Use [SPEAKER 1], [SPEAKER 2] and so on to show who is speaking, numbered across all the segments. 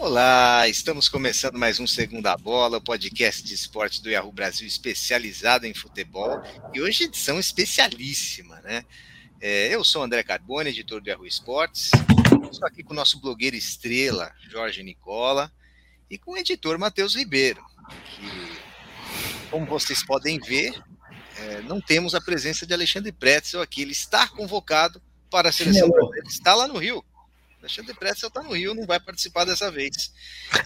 [SPEAKER 1] Olá, estamos começando mais um Segunda Bola, podcast de esporte do Yahoo Brasil especializado em futebol e hoje edição especialíssima, né? É, eu sou André Carbone, editor do Yahoo Esportes, estou aqui com o nosso blogueiro estrela, Jorge Nicola, e com o editor Matheus Ribeiro, que, como vocês podem ver, é, não temos a presença de Alexandre Pretzel aqui, ele está convocado para a seleção brasileira, está lá no Rio, Alexandre Pretzel está no Rio, não vai participar dessa vez.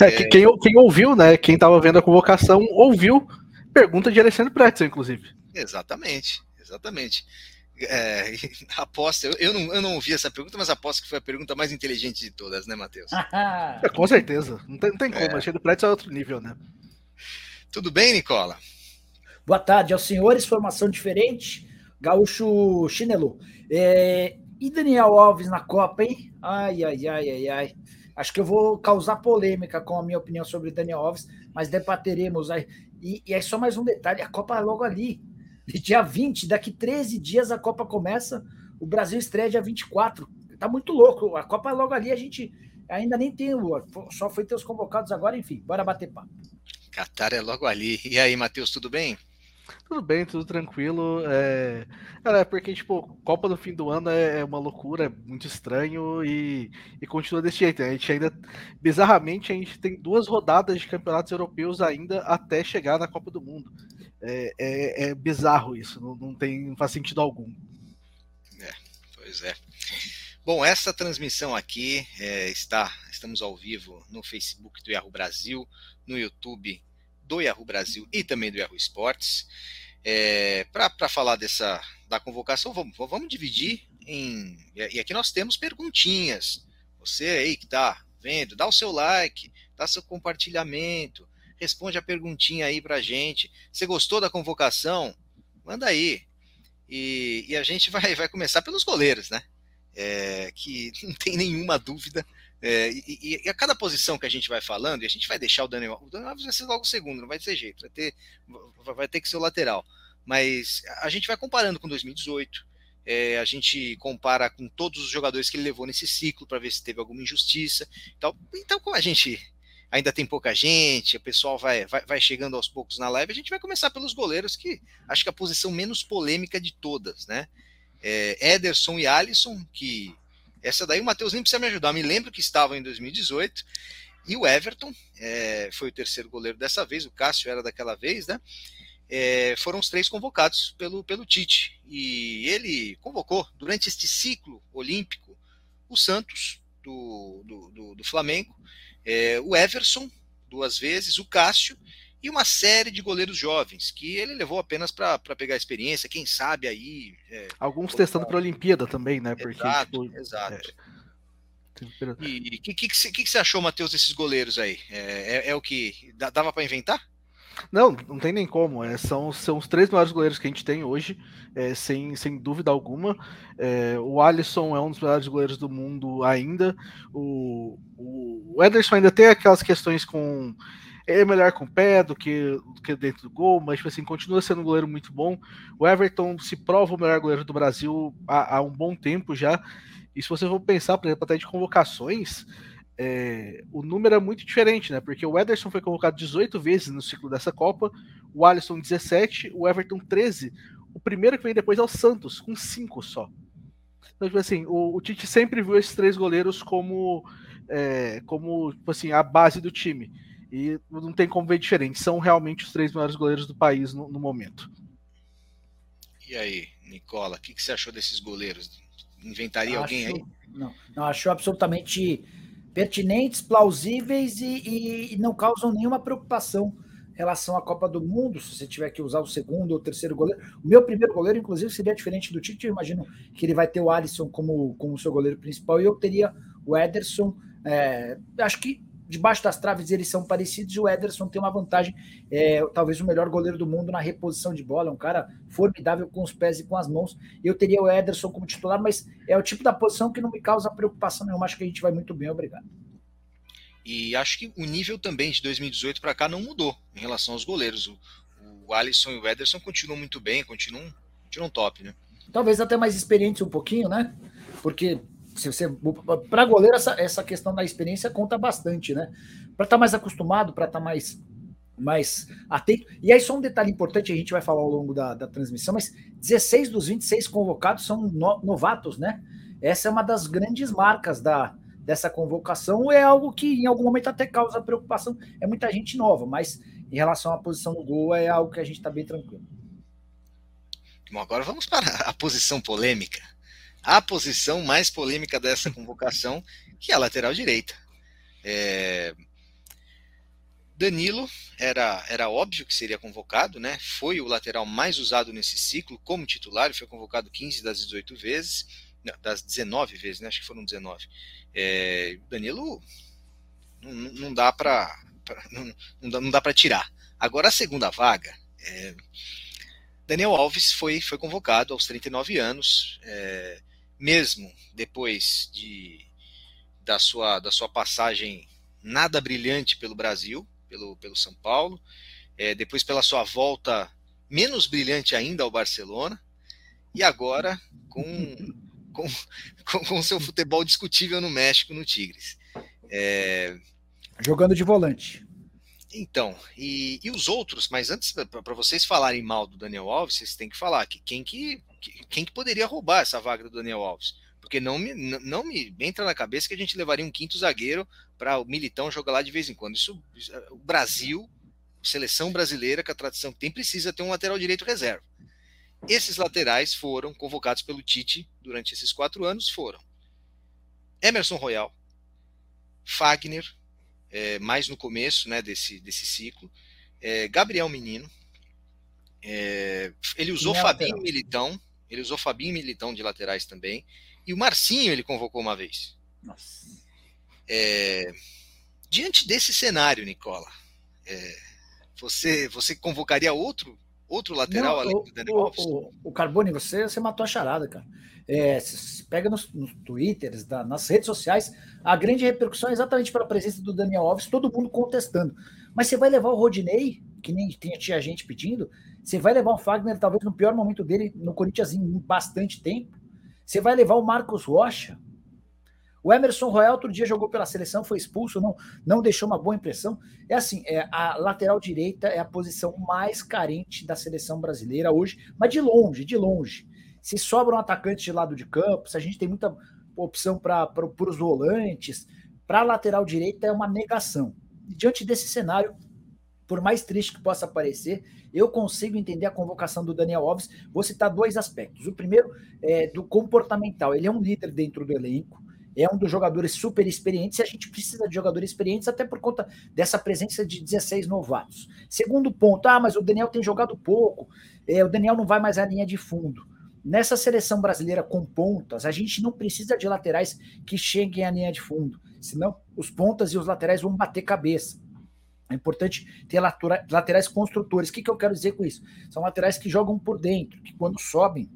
[SPEAKER 2] É, é... Quem, quem, ouviu, né? Quem estava vendo a convocação ouviu pergunta de Alexandre Pretzel, inclusive.
[SPEAKER 1] Exatamente, exatamente. É, aposta, eu, eu, não, eu não ouvi essa pergunta, mas aposto que foi a pergunta mais inteligente de todas, né, Matheus?
[SPEAKER 2] é, com certeza, não tem, não tem como, é. Alexandre Pretzel é outro nível, né?
[SPEAKER 1] Tudo bem, Nicola?
[SPEAKER 3] Boa tarde aos senhores, formação diferente, gaúcho chinelo. É, e Daniel Alves na Copa, hein? Ai, ai, ai, ai, ai. Acho que eu vou causar polêmica com a minha opinião sobre Daniel Alves, mas debateremos aí. E, e aí, só mais um detalhe: a Copa é logo ali. Dia 20, daqui 13 dias a Copa começa. O Brasil estreia dia 24. Tá muito louco. A Copa é logo ali, a gente ainda nem tem. Só foi ter os convocados agora, enfim. Bora bater papo.
[SPEAKER 1] Qatar é logo ali. E aí, Matheus, tudo bem?
[SPEAKER 2] Tudo bem, tudo tranquilo. É... Cara, é porque, tipo, Copa do fim do ano é, é uma loucura, é muito estranho e, e continua desse jeito. A gente ainda, bizarramente, a gente tem duas rodadas de campeonatos europeus ainda até chegar na Copa do Mundo. É, é, é bizarro isso, não, não, tem, não faz sentido algum.
[SPEAKER 1] É, pois é. Bom, essa transmissão aqui é, está, estamos ao vivo no Facebook do Yahoo Brasil, no YouTube do Yahoo Brasil e também do Yahoo Esportes. É, Para falar dessa da convocação, vamos, vamos dividir em. E aqui nós temos perguntinhas. Você aí que está vendo, dá o seu like, dá seu compartilhamento, responde a perguntinha aí para gente. Você gostou da convocação? Manda aí. E, e a gente vai, vai começar pelos goleiros, né? É, que não tem nenhuma dúvida é, e, e, a cada posição que a gente vai falando, e a gente vai deixar o Daniel. O Daniel Alves vai ser logo o segundo, não vai ter jeito, vai ter, vai ter que ser o lateral. Mas a gente vai comparando com 2018. É, a gente compara com todos os jogadores que ele levou nesse ciclo para ver se teve alguma injustiça. Então, então, como a gente ainda tem pouca gente, o pessoal vai, vai, vai chegando aos poucos na live, a gente vai começar pelos goleiros, que acho que a posição menos polêmica de todas, né? É, Ederson e Alisson, que essa daí o Matheus nem precisa me ajudar. Me lembro que estava em 2018. E o Everton é, foi o terceiro goleiro dessa vez, o Cássio era daquela vez, né? É, foram os três convocados pelo, pelo Tite. E ele convocou, durante este ciclo olímpico, o Santos, do, do, do, do Flamengo, é, o Everson, duas vezes, o Cássio e uma série de goleiros jovens que ele levou apenas para pegar experiência, quem sabe aí.
[SPEAKER 2] É, Alguns testando para a Olimpíada também, né?
[SPEAKER 1] Porque, exato, tipo, exato. É... E o que, que, que, que, você achou, Matheus, desses goleiros aí? É, é, é o que dava para inventar?
[SPEAKER 2] Não, não tem nem como. É, são, são os três maiores goleiros que a gente tem hoje, é, sem, sem dúvida alguma. É, o Alisson é um dos melhores goleiros do mundo ainda. O, o Ederson ainda tem aquelas questões com é melhor com o pé do que, do que dentro do gol, mas tipo assim, continua sendo um goleiro muito bom. O Everton se prova o melhor goleiro do Brasil há, há um bom tempo já. E se você for pensar, por exemplo, até de convocações, é, o número é muito diferente, né? Porque o Ederson foi convocado 18 vezes no ciclo dessa Copa, o Alisson 17, o Everton 13. O primeiro que vem depois é o Santos, com 5 só. Então, tipo assim, o, o Tite sempre viu esses três goleiros como, é, como tipo assim, a base do time. E não tem como ver diferente. São realmente os três melhores goleiros do país no, no momento.
[SPEAKER 1] E aí, Nicola, o que, que, você achou desses goleiros? Inventaria acho, alguém aí?
[SPEAKER 3] Não, não, achou absolutamente pertinentes, plausíveis e, e, e, não causam nenhuma preocupação em relação à Copa do Mundo, se você tiver que usar o segundo ou terceiro goleiro. O meu primeiro goleiro, inclusive, seria diferente do Tite. Eu imagino que ele vai ter o Alisson como, como seu goleiro principal e eu teria o Ederson. É, acho que debaixo das traves eles são parecidos e o Ederson tem uma vantagem, é, talvez o melhor goleiro do mundo na reposição de bola, é um cara formidável com os pés e com as mãos. Eu teria o Ederson como titular, mas é o tipo da posição que não me causa preocupação nenhuma. Acho que a gente vai muito bem, obrigado.
[SPEAKER 1] E acho que o nível também de 2018 para cá não mudou em relação aos goleiros. O, o Alisson e o Ederson continuam muito bem, continuam, continuam top, né?
[SPEAKER 3] Talvez até mais experientes um pouquinho, né? Porque se você para goleiro essa, essa questão da experiência conta bastante, né? Para estar tá mais acostumado, para estar tá mais mais atento. E aí só um detalhe importante a gente vai falar ao longo da, da transmissão, mas 16 dos 26 convocados são no, novatos, né? Essa é uma das grandes marcas da dessa convocação, é algo que em algum momento até causa preocupação. É muita gente nova, mas em relação à posição no gol é algo que a gente está bem tranquilo.
[SPEAKER 1] Bom, agora vamos para a posição polêmica a posição mais polêmica dessa convocação, que é a lateral direita. É... Danilo era, era óbvio que seria convocado, né? Foi o lateral mais usado nesse ciclo como titular, foi convocado 15 das 18 vezes, não, das 19 vezes, né? Acho que foram 19. É... Danilo não, não dá para não, não, dá, não dá para tirar. Agora a segunda vaga, é... Daniel Alves foi, foi convocado aos 39 anos. É, mesmo depois de, da, sua, da sua passagem nada brilhante pelo Brasil, pelo, pelo São Paulo, é, depois pela sua volta menos brilhante ainda ao Barcelona, e agora com, com, com, com seu futebol discutível no México, no Tigres. É...
[SPEAKER 3] Jogando de volante.
[SPEAKER 1] Então, e, e os outros, mas antes, para vocês falarem mal do Daniel Alves, vocês têm que falar que quem que quem que poderia roubar essa vaga do Daniel Alves? Porque não me, não me entra na cabeça que a gente levaria um quinto zagueiro para o Militão jogar lá de vez em quando. Isso, o Brasil, seleção brasileira, com a tradição que tem, precisa ter um lateral direito reserva. Esses laterais foram convocados pelo Tite durante esses quatro anos, foram Emerson Royal, Fagner, é, mais no começo né, desse, desse ciclo, é, Gabriel Menino, é, ele usou Fabinho Militão, ele usou Fabinho e Militão de laterais também. E o Marcinho ele convocou uma vez. É, diante desse cenário, Nicola, é, você, você convocaria outro outro lateral
[SPEAKER 3] Não,
[SPEAKER 1] além
[SPEAKER 3] o, do Daniel Alves? O, o, Carbone, você, você matou a charada, cara. É, se pega nos, nos Twitters, da, nas redes sociais, a grande repercussão é exatamente pela presença do Daniel Alves, todo mundo contestando. Mas você vai levar o Rodinei, que nem tinha gente pedindo, você vai levar o Fagner, talvez no pior momento dele, no Corinthians, em bastante tempo. Você vai levar o Marcos Rocha. O Emerson Royal outro dia jogou pela seleção, foi expulso, não, não deixou uma boa impressão. É assim, é, a lateral direita é a posição mais carente da seleção brasileira hoje, mas de longe, de longe. Se sobram atacantes de lado de campo, se a gente tem muita opção para os volantes, para a lateral direita é uma negação. E diante desse cenário, por mais triste que possa parecer, eu consigo entender a convocação do Daniel Alves. Vou citar dois aspectos. O primeiro é do comportamental. Ele é um líder dentro do elenco, é um dos jogadores super experientes e a gente precisa de jogadores experientes até por conta dessa presença de 16 novatos. Segundo ponto, ah, mas o Daniel tem jogado pouco, é, o Daniel não vai mais à linha de fundo. Nessa seleção brasileira com pontas, a gente não precisa de laterais que cheguem à linha de fundo, senão os pontas e os laterais vão bater cabeça. É importante ter laterais construtores. O que, que eu quero dizer com isso? São laterais que jogam por dentro, que quando sobem,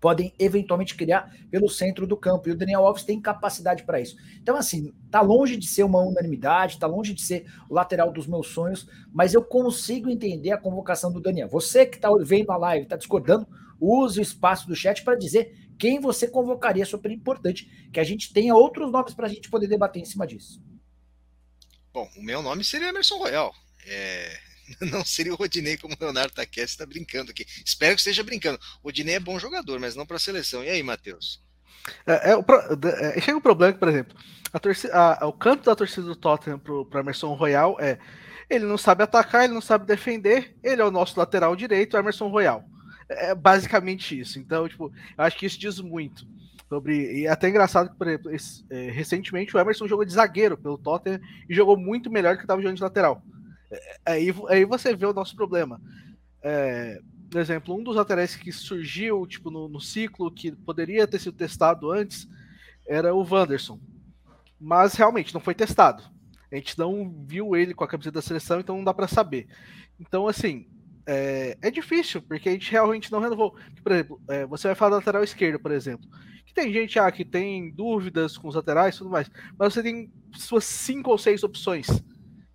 [SPEAKER 3] podem eventualmente criar pelo centro do campo. E o Daniel Alves tem capacidade para isso. Então, assim, tá longe de ser uma unanimidade, tá longe de ser o lateral dos meus sonhos, mas eu consigo entender a convocação do Daniel. Você que está vendo a live, está discordando, use o espaço do chat para dizer quem você convocaria. É super importante que a gente tenha outros nomes para a gente poder debater em cima disso.
[SPEAKER 1] Bom, o meu nome seria Emerson Royal. É, não seria o Rodinei como o Leonardo Taquete está brincando aqui. Espero que esteja brincando. O Rodinei é bom jogador, mas não para a seleção. E aí, Matheus?
[SPEAKER 2] É, é, é, chega um problema que, por exemplo, a torcida, a, o canto da torcida do Tottenham para Emerson Royal é ele não sabe atacar, ele não sabe defender, ele é o nosso lateral direito, Emerson Royal. É basicamente isso. Então, tipo, eu acho que isso diz muito. Sobre, e é até engraçado que, por exemplo, esse, é, recentemente o Emerson jogou de zagueiro pelo Tottenham e jogou muito melhor do que estava jogando de lateral. É, aí, aí você vê o nosso problema. É, por exemplo, um dos laterais que surgiu tipo, no, no, ciclo, que poderia ter sido testado antes, era o Wanderson. Mas realmente não foi testado. A gente não viu ele com a camisa da seleção, então não dá para saber. Então, assim, é, é, difícil, porque a gente realmente não renovou. Por exemplo, é, você vai falar lateral esquerda, por exemplo que tem gente ah, que tem dúvidas com os laterais e tudo mais, mas você tem suas cinco ou seis opções.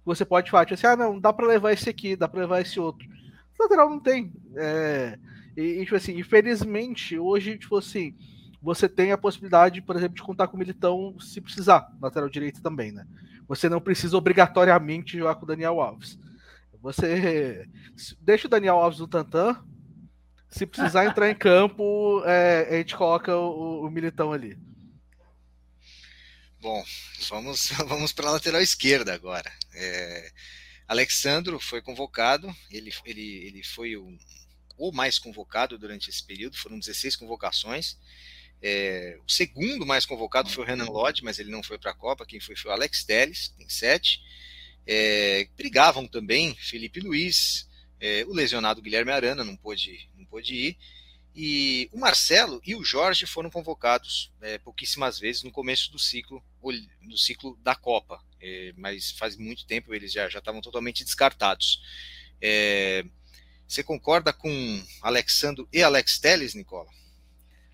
[SPEAKER 2] Você pode falar, tipo assim, ah, não, dá para levar esse aqui, dá para levar esse outro. O lateral não tem. É, e, tipo assim, infelizmente, hoje, tipo assim, você tem a possibilidade, por exemplo, de contar com o Militão se precisar, lateral direito também, né? Você não precisa obrigatoriamente jogar com o Daniel Alves. Você deixa o Daniel Alves no Tantan, se precisar entrar em campo, é, a gente coloca o, o Militão ali.
[SPEAKER 1] Bom, vamos, vamos para a lateral esquerda agora. É, Alexandro foi convocado, ele, ele, ele foi o, o mais convocado durante esse período, foram 16 convocações. É, o segundo mais convocado foi o Renan Lodge, mas ele não foi para a Copa. Quem foi foi o Alex Telles, tem sete. É, brigavam também Felipe Luiz, é, o lesionado Guilherme Arana não pôde, não pôde ir. E o Marcelo e o Jorge foram convocados é, pouquíssimas vezes no começo do ciclo, do ciclo da Copa, é, mas faz muito tempo eles já, já estavam totalmente descartados. É, você concorda com Alexandro e Alex Telles, Nicola?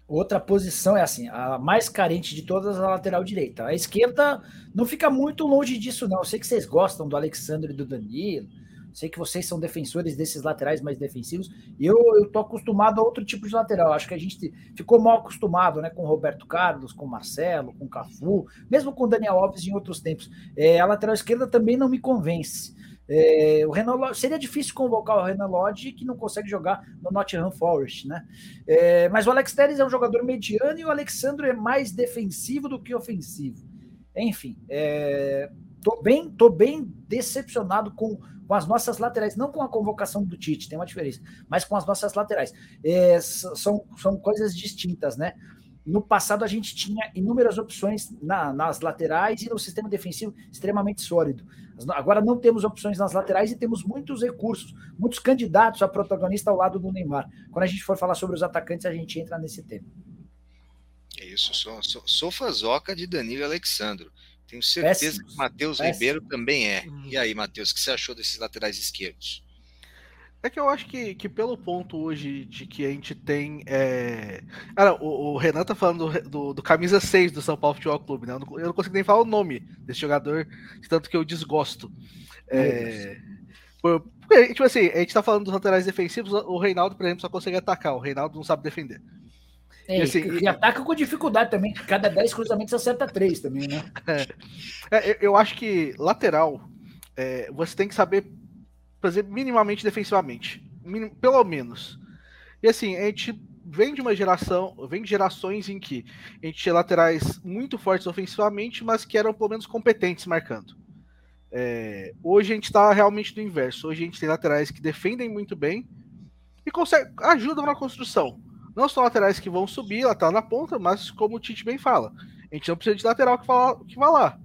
[SPEAKER 3] Outra posição é assim, a mais carente de todas a lateral direita. A esquerda não fica muito longe disso, não. Eu sei que vocês gostam do Alexandre e do Danilo, sei que vocês são defensores desses laterais mais defensivos, e eu, tô acostumado a outro tipo de lateral. Acho que a gente ficou mal acostumado né, com Roberto Carlos, com Marcelo, com Cafu, mesmo com Daniel Alves em outros tempos. É, a lateral esquerda também não me convence. É, o Renan seria difícil convocar o Renan Lodge que não consegue jogar no Nottingham Forest, né? É, mas o Alex Telles é um jogador mediano e o Alexandre é mais defensivo do que ofensivo. Enfim, é, tô bem, tô bem decepcionado com, com as nossas laterais, não com a convocação do Tite, tem uma diferença, mas com as nossas laterais. É, são, são coisas distintas, né? No passado, a gente tinha inúmeras opções na, nas laterais e no sistema defensivo extremamente sólido. Agora não temos opções nas laterais e temos muitos recursos, muitos candidatos a protagonista ao lado do Neymar. Quando a gente for falar sobre os atacantes, a gente entra nesse tema.
[SPEAKER 1] É isso, sou, sou, sou fazoca de Danilo Alexandro. Tenho certeza Péssimos. que Matheus Ribeiro também é. Hum. E aí, Matheus, o que você achou desses laterais esquerdos?
[SPEAKER 2] É que eu acho que, que pelo ponto hoje de que a gente tem. É... Cara, o, o, Renan tá falando do, do, do, camisa 6 do São Paulo Futebol Clube, né? Eu não, eu não, consigo nem falar o nome desse jogador, de tanto que eu desgosto. É... Por, porque, tipo assim, a gente tá falando dos laterais defensivos, o Reinaldo, por exemplo, só consegue atacar, o Reinaldo não sabe defender.
[SPEAKER 3] É, e, assim, e, ataca com dificuldade também, cada 10 cruzamentos acerta 3 também, né?
[SPEAKER 2] É, eu acho que lateral, é, você tem que saber fazer minimamente defensivamente. Minim, pelo menos. E assim, a gente vem de uma geração, vem de gerações em que a gente tinha laterais muito fortes ofensivamente, mas que eram pelo menos competentes marcando. É, hoje a gente está realmente do inverso. Hoje a gente tem laterais que defendem muito bem e consegue, ajudam na construção. Não são laterais que vão subir, lá tá na ponta, mas como o Tite bem fala, a gente não precisa de lateral que, fala, que vá lá.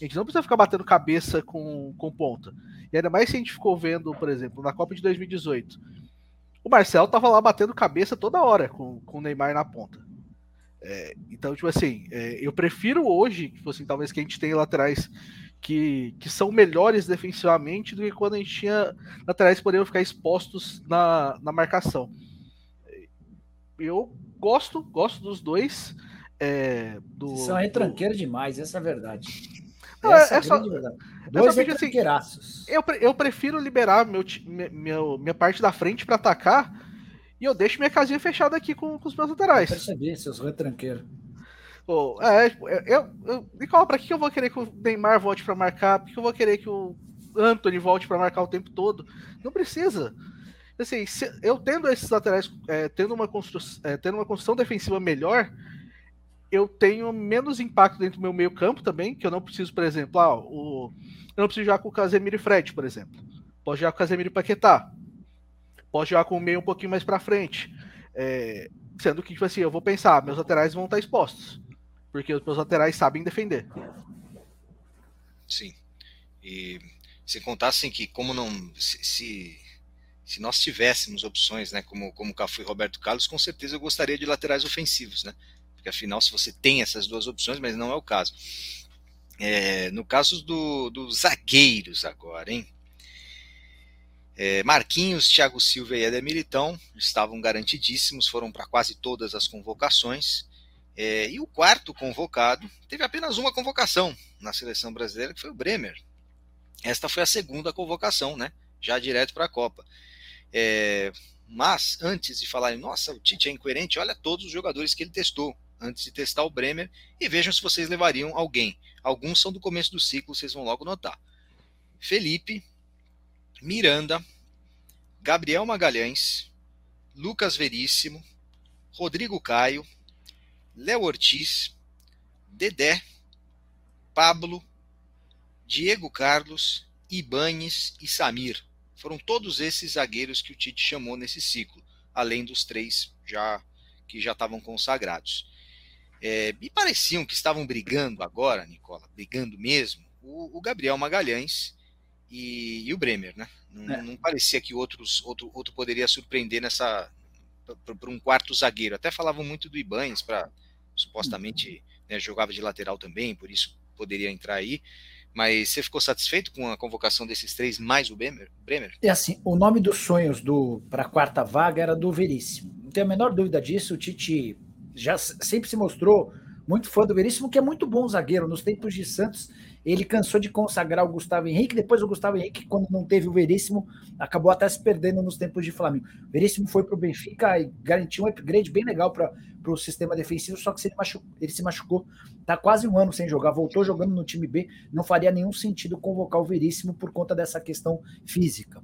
[SPEAKER 2] A gente não precisa ficar batendo cabeça com, com ponta. E ainda mais se a gente ficou vendo, por exemplo, na Copa de 2018. O Marcel tava lá batendo cabeça toda hora com, com o Neymar na ponta. É, então, tipo assim, é, eu prefiro hoje, tipo assim, talvez que a gente tenha laterais que, que são melhores defensivamente do que quando a gente tinha laterais que poderiam ficar expostos na, na marcação. Eu gosto, gosto dos dois. É, do,
[SPEAKER 3] são retranqueiros do... demais, essa é a verdade.
[SPEAKER 2] Não, é, é só, Dois é assim, eu, eu prefiro liberar meu, meu, minha parte da frente para atacar e eu deixo minha casinha fechada aqui com, com os meus laterais.
[SPEAKER 3] Eu percebi, seus retranqueiros.
[SPEAKER 2] Oh, é, eu, eu, Nicola, pra que eu vou querer que o Neymar volte para marcar? Por que eu vou querer que o Anthony volte para marcar o tempo todo? Não precisa. Assim, se, eu tendo esses laterais, é, tendo, uma é, tendo uma construção defensiva melhor, eu tenho menos impacto dentro do meu meio campo também, que eu não preciso, por exemplo, ah, o, eu não preciso jogar com o Casemiro e Fred, por exemplo. Posso jogar com o Casemiro e Paquetá. Posso jogar com o meio um pouquinho mais para frente. É, sendo que, tipo assim, eu vou pensar, meus laterais vão estar expostos. Porque os meus laterais sabem defender.
[SPEAKER 1] Sim. E se contassem que como não. Se, se, se, nós tivéssemos opções, né? Como, como Cafu e Roberto Carlos, com certeza eu gostaria de laterais ofensivos, né? porque afinal, se você tem essas duas opções, mas não é o caso. É, no caso do, dos zagueiros agora, hein? É, Marquinhos, Thiago Silva e Éder Militão estavam garantidíssimos, foram para quase todas as convocações. É, e o quarto convocado teve apenas uma convocação na seleção brasileira, que foi o Bremer. Esta foi a segunda convocação, né? Já direto para a Copa. É, mas, antes de falar, nossa, o Tite é incoerente, olha todos os jogadores que ele testou antes de testar o Bremer e vejam se vocês levariam alguém. Alguns são do começo do ciclo, vocês vão logo notar. Felipe, Miranda, Gabriel Magalhães, Lucas Veríssimo, Rodrigo Caio, Léo Ortiz, Dedé, Pablo, Diego Carlos, Ibanes e Samir. Foram todos esses zagueiros que o Tite chamou nesse ciclo, além dos três já que já estavam consagrados. É, me pareciam que estavam brigando agora, Nicola, brigando mesmo, o, o Gabriel Magalhães e, e, o Bremer, né? Não, é. não parecia que outros, outro, outro poderia surpreender nessa para um quarto zagueiro. Até falavam muito do Ibanes para supostamente né, jogava de lateral também, por isso poderia entrar aí. Mas você ficou satisfeito com a convocação desses três mais o Bremer?
[SPEAKER 3] É assim, o nome dos sonhos do para a quarta vaga era do Veríssimo tenho a menor dúvida disso. O Tite já sempre se mostrou muito fã do Veríssimo, que é muito bom zagueiro. Nos tempos de Santos, ele cansou de consagrar o Gustavo Henrique. Depois, o Gustavo Henrique, quando não teve o Veríssimo, acabou até se perdendo nos tempos de Flamengo. O Veríssimo foi para o Benfica e garantiu um upgrade bem legal para o sistema defensivo. Só que se ele, machucou, ele se machucou, está quase um ano sem jogar, voltou jogando no time B. Não faria nenhum sentido convocar o Veríssimo por conta dessa questão física.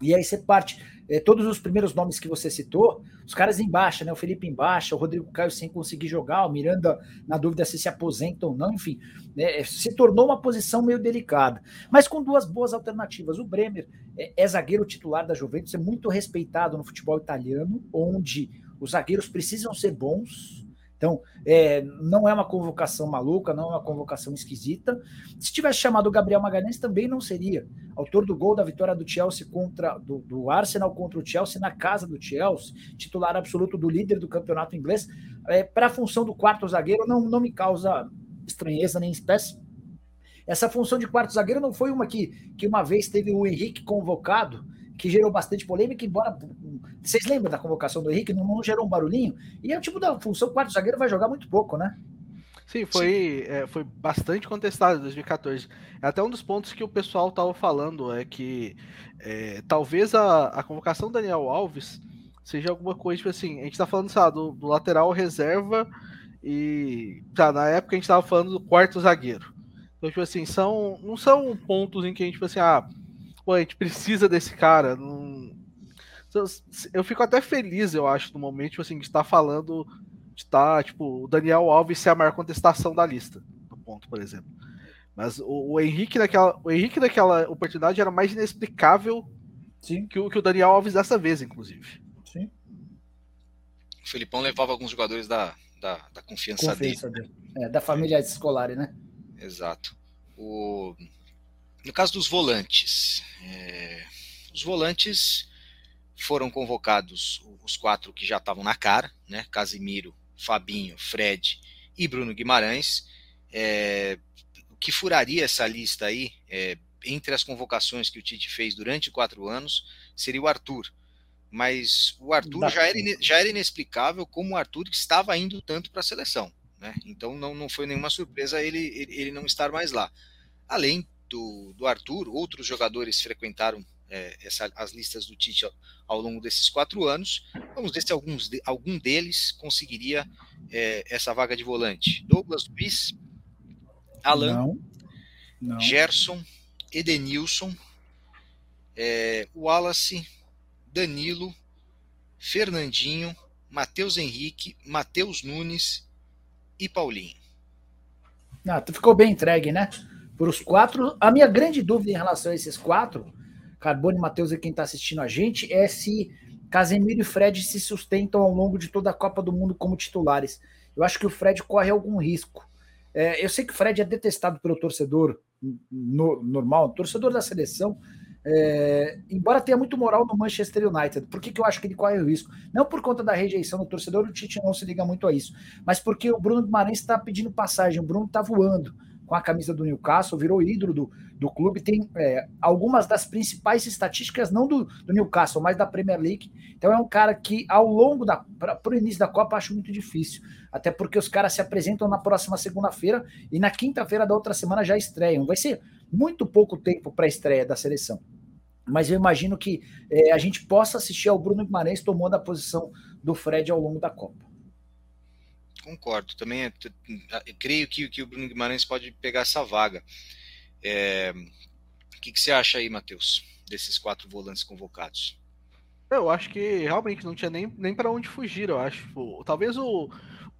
[SPEAKER 3] E aí você parte, é, todos os primeiros nomes que você citou, os caras em baixa, né? O Felipe em baixa, o Rodrigo Caio sem conseguir jogar, o Miranda na dúvida se se aposenta ou não, enfim, né, se tornou uma posição meio delicada. Mas com duas boas alternativas. O Bremer é, é zagueiro titular da Juventus, é muito respeitado no futebol italiano, onde os zagueiros precisam ser bons, então, é, não é uma convocação maluca, não é uma convocação esquisita. Se tivesse chamado o Gabriel Magalhães, também não seria. Autor do gol da vitória do Chelsea contra do, do, Arsenal contra o Chelsea na casa do Chelsea, titular absoluto do líder do campeonato inglês. É, Para a função do quarto zagueiro, não, não me causa estranheza nem espécie. Essa função de quarto zagueiro não foi uma que, que uma vez teve o Henrique convocado que gerou bastante polêmica, embora. Vocês lembram da convocação do Henrique? Não, não gerou um barulhinho? E é o tipo da função, quarto zagueiro vai jogar muito pouco, né?
[SPEAKER 2] Sim, foi, Sim. É, foi bastante contestado em 2014. É até um dos pontos que o pessoal estava falando é que é, talvez a, a convocação do Daniel Alves seja alguma coisa, tipo assim, a gente está falando, sabe, do, do, lateral reserva e tá, na época a gente estava falando do quarto zagueiro. Então, tipo assim, são, não são pontos em que a gente, tipo assim, ah, pô, a gente precisa desse cara. Não... Eu fico até feliz, eu acho, no momento, tipo assim, de estar falando, de estar, tipo, o Daniel Alves ser a maior contestação da lista, no ponto, por exemplo. Mas o, o Henrique naquela, o Henrique naquela oportunidade era mais inexplicável Sim. Que, o, que o Daniel Alves dessa vez, inclusive. Sim.
[SPEAKER 1] O Felipão levava alguns jogadores da, da, da confiança, confiança dele.
[SPEAKER 3] dele. É, da família escolar, né?
[SPEAKER 1] Exato. O, no caso dos volantes, é, os volantes foram convocados os quatro que já estavam na cara, né? Casimiro, Fabinho, Fred e Bruno Guimarães. É, o que furaria essa lista aí, é, entre as convocações que o Tite fez durante quatro anos, seria o Arthur. Mas o Arthur já era, já era inexplicável como o Arthur estava indo tanto para a seleção. Né? Então não, não foi nenhuma surpresa ele, ele, ele não estar mais lá. Além do, do Arthur, outros jogadores frequentaram é, essa, as listas do Tite ao, ao, longo desses quatro anos. Vamos ver se alguns de, algum deles conseguiria é, essa vaga de volante. Douglas Luiz, Alan, não, não. Gerson, Edenilson, é, Wallace, Danilo, Fernandinho, Matheus Henrique, Matheus Nunes e Paulinho.
[SPEAKER 3] Ah, tu ficou bem entregue, né? Para os quatro. A minha grande dúvida em relação a esses quatro, Carbone, Matheus e quem está assistindo a gente, é se Casemiro e Fred se sustentam ao longo de toda a Copa do Mundo como titulares. Eu acho que o Fred corre algum risco. É, eu sei que o Fred é detestado pelo torcedor no, normal, torcedor da seleção, é, embora tenha muito moral no Manchester United. Por que, que eu acho que ele corre o risco? Não por conta da rejeição do torcedor, o Tite não se liga muito a isso, mas porque o Bruno Guimarães está pedindo passagem, o Bruno está voando com a camisa do Newcastle, virou ídolo do, do clube, tem é, algumas das principais estatísticas, não do, do, Newcastle, mas da Premier League. Então é um cara que, ao longo da. Para o início da Copa, acho muito difícil. Até porque os caras se apresentam na próxima segunda-feira e na quinta-feira da outra semana já estreiam. Vai ser muito pouco tempo para a estreia da seleção. Mas eu imagino que é, a gente possa assistir ao Bruno Guimarães tomando a posição do Fred ao longo da Copa.
[SPEAKER 1] Concordo. Também é, creio que, que o Bruno Guimarães pode pegar essa vaga. É, o que, que você acha aí, Matheus, desses quatro volantes convocados?
[SPEAKER 2] Eu acho que realmente não tinha nem, nem para onde fugir, eu acho. Tipo, talvez o,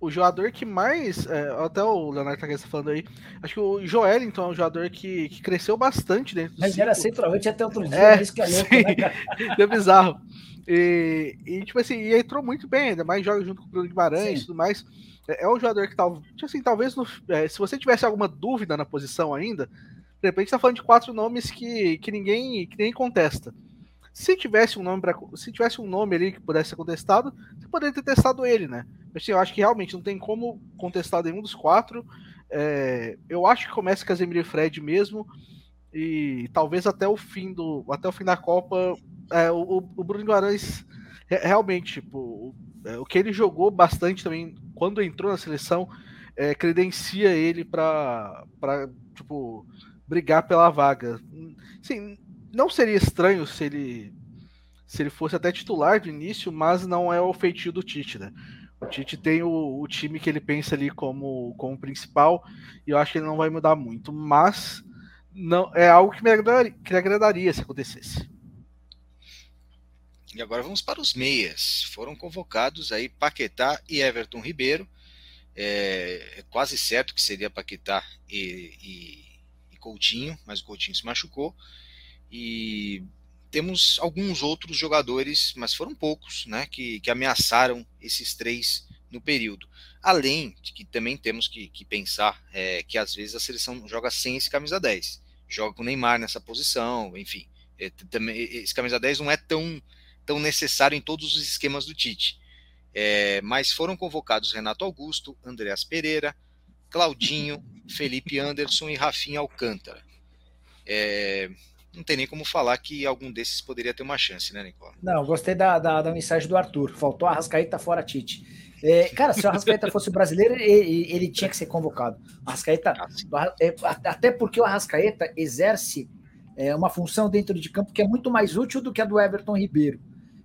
[SPEAKER 2] o jogador que mais. É, até o Leonardo tá falando aí. Acho que o Joelinton é um jogador que, que cresceu bastante dentro
[SPEAKER 3] do Mas ciclo. era centroavante até outro dia,
[SPEAKER 2] é, isso que é louco, sim, né, bizarro. E, e, tipo assim, e entrou muito bem, ainda mais joga junto com o Bruno Guimarães e tudo mais. É, é, um jogador que tal, tipo assim, talvez no, é, se você tivesse alguma dúvida na posição ainda, de repente tá falando de quatro nomes que, que ninguém que ninguém contesta. Se tivesse um nome para se tivesse um nome ali que pudesse ser contestado, você poderia ter testado ele, né? Mas assim, eu acho que realmente não tem como contestar nenhum dos quatro. É, eu acho que começa com Casemiro e Fred mesmo e talvez até o fim do até o fim da Copa é, o, o Bruno Guimarães realmente tipo o, é, o que ele jogou bastante também quando entrou na seleção é, credencia ele para tipo brigar pela vaga. Sim, não seria estranho se ele se ele fosse até titular do início, mas não é o feitio do Tite, né? O Tite tem o, o, time que ele pensa ali como, como principal, e eu acho que ele não vai mudar muito, mas não é algo que me agradaria, que me agradaria se acontecesse.
[SPEAKER 1] E agora vamos para os meias. Foram convocados aí Paquetá e Everton Ribeiro. É, é quase certo que seria Paquetá e, e, e Coutinho, mas o Coutinho se machucou. E temos alguns outros jogadores, mas foram poucos, né, que, que ameaçaram esses três no período. Além de que também temos que, que pensar é, que às vezes a seleção joga sem esse camisa 10, joga com o Neymar nessa posição, enfim. É, esse camisa 10 não é tão, tão necessário em todos os esquemas do Tite. É, mas foram convocados Renato Augusto, Andreas Pereira, Claudinho, Felipe Anderson e Rafinha Alcântara. É, não tem nem como falar que algum desses poderia ter uma chance, né, Nicola?
[SPEAKER 3] Não, gostei da, da, da mensagem do Arthur. Faltou a Rascaeta fora Tite. É, cara, se o Arrascaeta fosse brasileiro, ele, ele, tinha que ser convocado. Arrascaeta, ah, é, até porque o Arrascaeta exerce é, uma função dentro de campo que é muito mais útil do que a do Everton Ribeiro.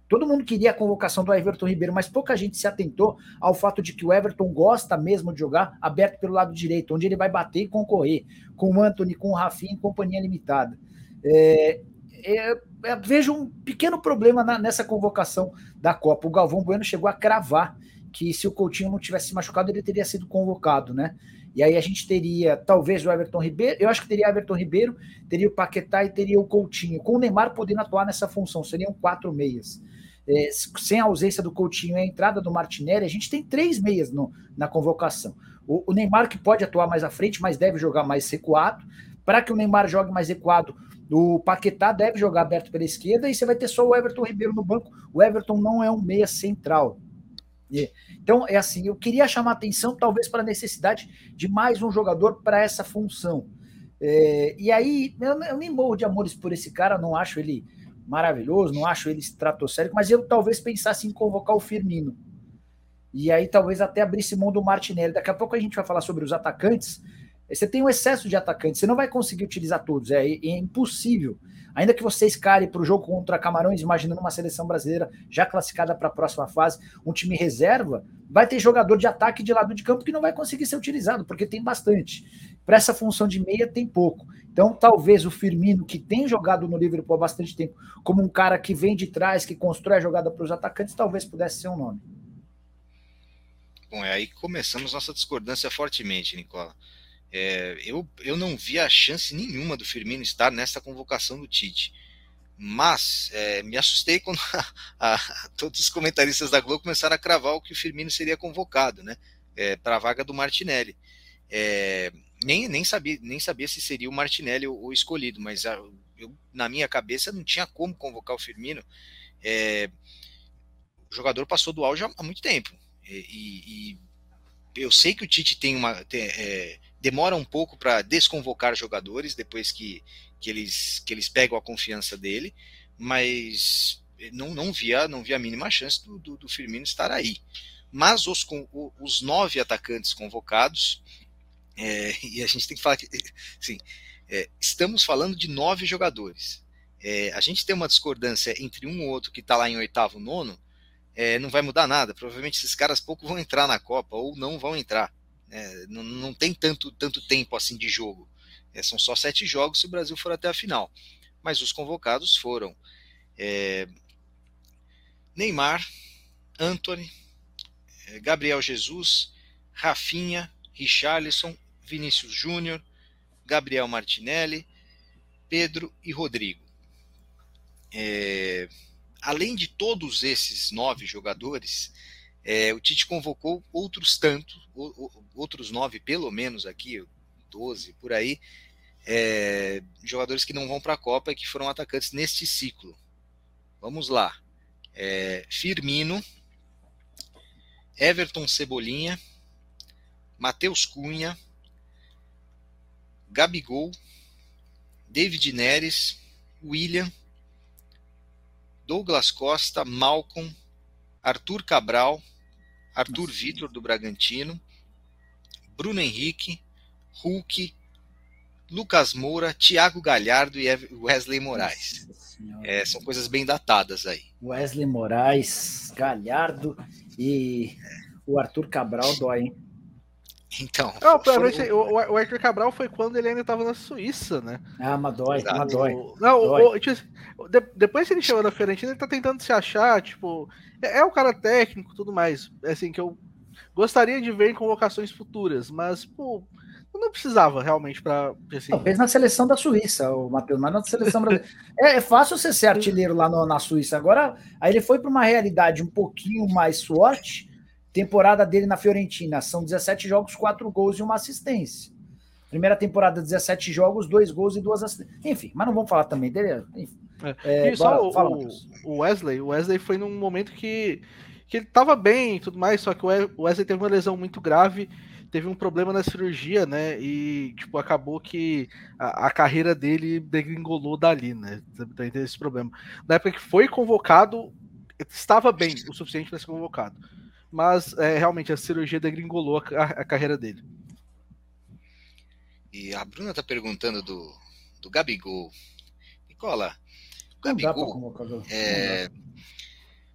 [SPEAKER 3] Todo mundo queria a convocação do Everton Ribeiro, mas pouca gente se atentou ao fato de que o Everton gosta mesmo de jogar aberto pelo lado direito, onde ele vai bater e concorrer com o Anthony, com o Rafinha em companhia limitada. É, é, é, vejo um pequeno problema na, nessa convocação da Copa. O Galvão Bueno chegou a cravar que se o Coutinho não tivesse machucado, ele teria sido convocado, né? E aí a gente teria talvez o Everton Ribeiro, eu acho que teria Everton Ribeiro, teria o Paquetá e teria o Coutinho, com o Neymar podendo atuar nessa função, seriam quatro meias. É, sem a ausência do Coutinho e a entrada do Martinelli, a gente tem três meias no, na convocação. O, o Neymar que pode atuar mais à frente, mas deve jogar mais recuado. Para que o Neymar jogue mais recuado, o Paquetá deve jogar aberto pela esquerda e você vai ter só o Everton Ribeiro no banco. O Everton não é um meia central. Então, é assim, eu queria chamar atenção, talvez, para a necessidade de mais um jogador para essa função. É, e aí, eu, eu, nem morro de amores por esse cara, não acho ele maravilhoso, não acho ele estratosférico, mas eu talvez pensasse em convocar o Firmino. E aí, talvez até abrisse mão do Martinelli. Daqui a pouco a gente vai falar sobre os atacantes. Você tem um excesso de atacantes, você não vai conseguir utilizar todos, é, é impossível. Ainda que você escale para o jogo contra Camarões, imaginando uma seleção brasileira já classificada para a próxima fase, um time reserva, vai ter jogador de ataque de lado de campo que não vai conseguir ser utilizado, porque tem bastante. Para essa função de meia, tem pouco. Então, talvez o Firmino, que tem jogado no Liverpool há bastante tempo, como um cara que vem de trás, que constrói a jogada para os atacantes, talvez pudesse ser um nome.
[SPEAKER 1] Bom, é aí que começamos nossa discordância fortemente, Nicola. É, eu, eu não vi a chance nenhuma do Firmino estar nessa convocação do Tite. Mas é, me assustei quando a, a, todos os comentaristas da Globo começaram a cravar o que o Firmino seria convocado, né? É, para a vaga do Martinelli. É, nem, nem, sabia, nem sabia se seria o Martinelli o, o escolhido, mas a, eu, na minha cabeça não tinha como convocar o Firmino. É, o jogador passou do auge há, muito tempo. E, e, eu sei que o Tite tem uma. Tem, é, demora um pouco para desconvocar jogadores depois que, que, eles, que eles pegam a confiança dele, mas não, não, via, não via a mínima chance do, do, do Firmino estar aí. Mas os, os nove atacantes convocados, é, e a gente tem que falar que, sim, é, estamos falando de nove jogadores. É, a gente tem uma discordância entre um ou outro que está lá em oitavo, nono, é, não vai mudar nada. Provavelmente esses caras pouco vão entrar na Copa ou não vão entrar. É, não, não tem tanto, tanto tempo assim de jogo. É, são só sete jogos se o Brasil for até a final. Mas os convocados foram é, Neymar, Anthony, é, Gabriel Jesus, Rafinha, Richarlison, Vinícius Júnior, Gabriel Martinelli, Pedro e Rodrigo. É, além de todos esses nove jogadores, é, o Tite convocou outros tantos, outros nove pelo menos aqui, 12 por aí, é, jogadores que não vão para a Copa e que foram atacantes neste ciclo. Vamos lá. É, Firmino, Everton Cebolinha, Matheus Cunha, Gabigol, David Neres, William, Douglas Costa, Malcolm, Arthur Cabral, Arthur Vitor do Bragantino, Bruno Henrique, Hulk, Lucas Moura, Thiago Galhardo e Wesley Moraes. É, são coisas bem datadas aí.
[SPEAKER 3] Wesley Moraes, Galhardo e o Arthur Cabral dói, hein?
[SPEAKER 2] Então. Não, foi... o, o, Arthur Cabral foi quando ele ainda estava na Suíça, né?
[SPEAKER 3] Ah, mas dói, mas dói.
[SPEAKER 2] Não, dói. O, tipo, de, depois que ele chegou na Fiorentina, ele tá tentando se achar, tipo. É, é o cara técnico tudo mais. Assim, que eu gostaria de ver em convocações futuras, mas, pô, não precisava realmente para.
[SPEAKER 3] Assim... Não, fez na seleção da Suíça, o Matheus, mas na seleção brasileira. é, é, fácil você ser artilheiro lá no, na Suíça. Agora, aí ele foi para uma realidade um pouquinho mais forte Temporada dele na Fiorentina são 17 jogos, 4 gols e uma assistência. Primeira temporada, 17 jogos, 2 gols e 2 assistências. Enfim, mas não vamos falar também dele.
[SPEAKER 2] É. É, só bora, o, o, Wesley, o Wesley foi num momento que, que ele estava bem e tudo mais, só que o Wesley teve uma lesão muito grave, teve um problema na cirurgia, né? E tipo, acabou que a, a carreira dele degringolou dali, né? Então, teve esse problema. Na época que foi convocado, estava bem o suficiente para ser convocado mas é, realmente a cirurgia degringolou a, a, carreira dele.
[SPEAKER 1] E a Bruna tá perguntando do, do Gabigol. Nicola, o Gabigol. É...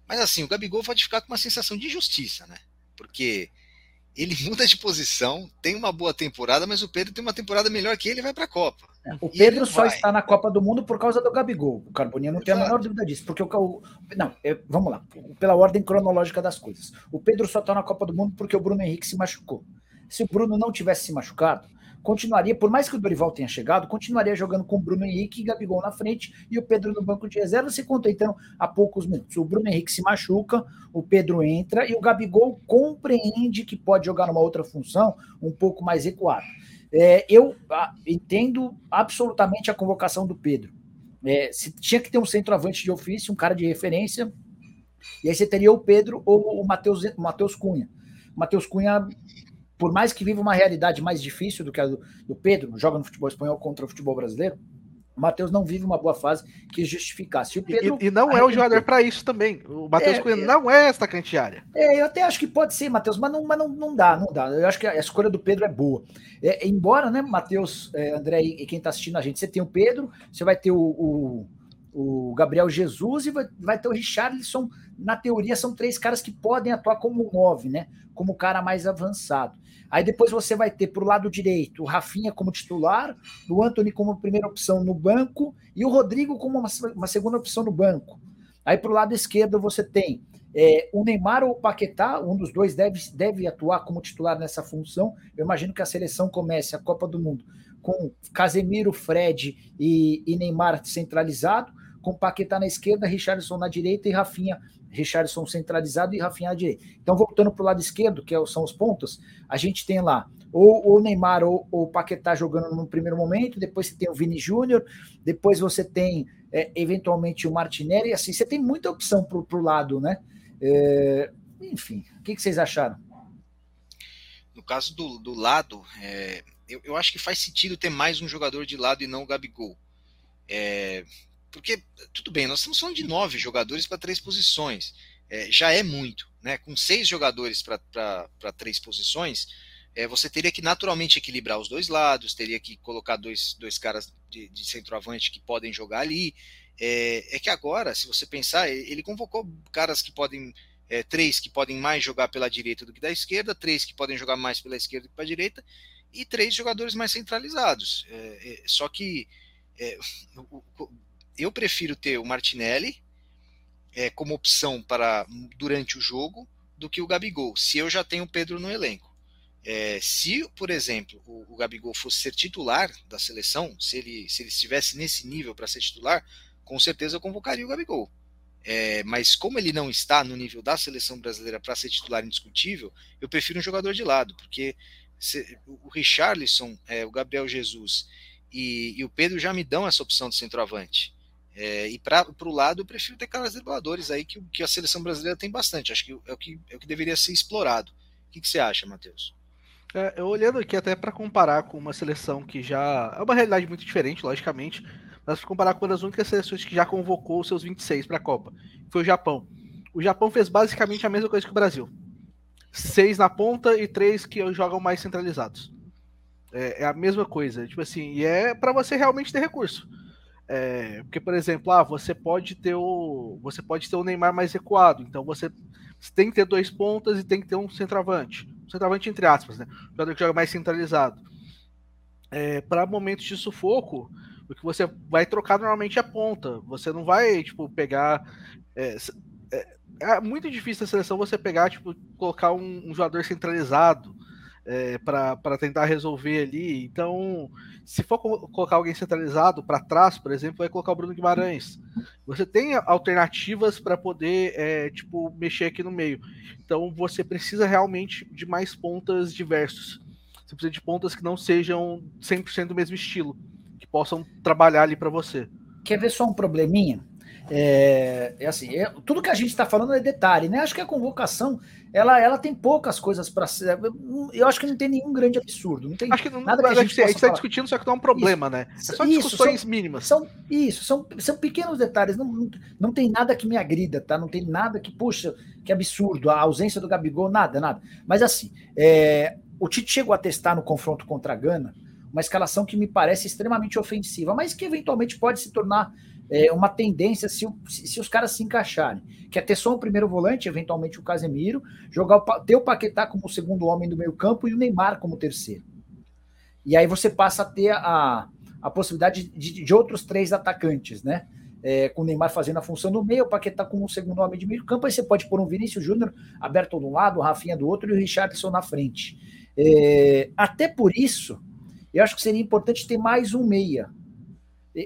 [SPEAKER 1] Mas assim, o Gabigol pode ficar com uma sensação de injustiça, né? Porque ele muda de posição, tem uma boa temporada, mas o Pedro tem uma temporada melhor que ele e vai para a Copa.
[SPEAKER 3] É, o Pedro só vai. está na Copa do Mundo por causa do Gabigol. O Carboninha não Exato. tem a menor dúvida disso. Porque o. Não, é, vamos lá, pela ordem cronológica das coisas. O Pedro só está na Copa do Mundo porque o Bruno Henrique se machucou. Se o Bruno não tivesse se machucado, continuaria, por mais que o Dorival tenha chegado, continuaria jogando com o Bruno Henrique e Gabigol na frente e o Pedro no banco de reserva, se contentando a poucos minutos. O Bruno Henrique se machuca, o Pedro entra e o Gabigol compreende que pode jogar numa outra função um pouco mais recuado. É, eu a, entendo absolutamente a convocação do Pedro. É, se tinha que ter um centroavante de ofício, um cara de referência, e aí você teria o Pedro ou o Matheus Cunha. Matheus Cunha por mais que viva uma realidade mais difícil do que a do, do Pedro, joga no futebol espanhol contra o futebol brasileiro, o Matheus não vive uma boa fase que justificasse. O
[SPEAKER 2] Pedro, e, e não é o jogador para isso também. O Matheus é, Cunha é, não é esta cantiária.
[SPEAKER 3] É, eu até acho que pode ser, Matheus, mas, não, mas não, não dá, não dá. Eu acho que a escolha do Pedro é boa. É, embora, né, Matheus, é, André e quem está assistindo a gente, você tem o Pedro, você vai ter o, o, o Gabriel Jesus e vai, vai ter o Richarlison. Na teoria, são três caras que podem atuar como nove, né? Como cara mais avançado. Aí depois você vai ter para o lado direito o Rafinha como titular, o Anthony como primeira opção no banco e o Rodrigo como uma, uma segunda opção no banco. Aí para o lado esquerdo você tem é, o Neymar ou o Paquetá, um dos dois deve, deve atuar como titular nessa função. Eu imagino que a seleção comece a Copa do Mundo com Casemiro, Fred e, e Neymar centralizado, com Paquetá na esquerda, Richardson na direita e Rafinha Richardson centralizado e Rafinha à direita. Então, voltando para o lado esquerdo, que é são os pontos, a gente tem lá ou o Neymar ou o Paquetá jogando no primeiro momento, depois você tem o Vini Júnior, depois você tem é, eventualmente o Martinelli, assim, você tem muita opção para o lado, né? É, enfim, o que, que, vocês acharam?
[SPEAKER 1] No caso do, do lado, é, eu, eu, acho que faz sentido ter mais um jogador de lado e não o Gabigol. É, porque, tudo bem, nós estamos falando de nove jogadores para três posições. É, já é muito. Né? Com seis jogadores para três posições, é, você teria que naturalmente equilibrar os dois lados, teria que colocar dois, dois caras de, de centroavante que podem jogar ali. É, é, que agora, se você pensar, ele convocou caras que podem é, três que podem mais jogar pela direita do que da esquerda, três que podem jogar mais pela esquerda do que pela direita, e três jogadores mais centralizados. É, é, só que é, eu prefiro ter o Martinelli é, como opção para durante o jogo do que o Gabigol, se eu já tenho o Pedro no elenco. É, se, por exemplo, o, o, Gabigol fosse ser titular da seleção, se ele, se ele estivesse nesse nível para ser titular, com certeza eu convocaria o Gabigol. É, mas como ele não está no nível da seleção brasileira para ser titular indiscutível, eu prefiro um jogador de lado, porque se, o Richarlison, é, o Gabriel Jesus e, e, o Pedro já me dão essa opção de centroavante. É, e para o lado eu prefiro ter caras dribladores aí que, que, a seleção brasileira tem bastante. Acho que é o que, é o que deveria ser explorado. O que, que você acha, Matheus?
[SPEAKER 2] É, olhando aqui até para comparar com uma seleção que já é uma realidade muito diferente, logicamente, mas para comparar com uma das únicas seleções que já convocou os seus 26 para a Copa, foi o Japão. O Japão fez basicamente a mesma coisa que o Brasil. Seis na ponta e três que jogam mais centralizados. É, é a mesma coisa, tipo assim, e é para você realmente ter recurso. É, porque, por exemplo, ah, você pode ter o. Você pode ter o Neymar mais recuado. Então você, você tem que ter dois pontas e tem que ter um centroavante. Um centroavante entre aspas, né? Um jogador que joga mais centralizado. É, para momentos de sufoco, o que você vai trocar normalmente é a ponta. Você não vai, tipo, pegar. É, é, é muito difícil na seleção você pegar, tipo, colocar um, um jogador centralizado é, para tentar resolver ali. Então, se for colocar alguém centralizado para trás, por exemplo, vai colocar o Bruno Guimarães. Você tem alternativas para poder é, tipo mexer aqui no meio. Então, você precisa realmente de mais pontas diversos. Você precisa de pontas que não sejam 100% do mesmo estilo, que possam trabalhar ali para você.
[SPEAKER 3] Quer ver só um probleminha? É, é assim, é, tudo que a gente está falando é detalhe, né? Acho que a convocação ela, ela tem poucas coisas para ser. Eu acho que não tem nenhum grande absurdo. Não tem
[SPEAKER 2] acho que não, nada que a gente está discutindo, só que não é um problema,
[SPEAKER 3] isso,
[SPEAKER 2] né?
[SPEAKER 3] É só isso, discussões são, mínimas. São, isso, são, são pequenos detalhes. Não, não, não tem nada que me agrida, tá? Não tem nada que, puxa, que absurdo. A ausência do Gabigol, nada, nada. Mas assim, é, o Tite chegou a testar no confronto contra a Gana uma escalação que me parece extremamente ofensiva, mas que eventualmente pode se tornar é, uma tendência se, se, os caras se encaixarem. Que é ter só o primeiro volante, eventualmente o Casemiro, jogar o, ter o Paquetá como segundo homem do meio campo e o Neymar como terceiro. E aí você passa a ter a, a possibilidade de, de outros três atacantes, né? É, com o Neymar fazendo a função do meio, o Paquetá como o segundo homem de meio campo, aí você pode pôr um Vinícius Júnior aberto de um lado, o Rafinha do outro e o Richardson na frente. É, até por isso, eu acho que seria importante ter mais um meia,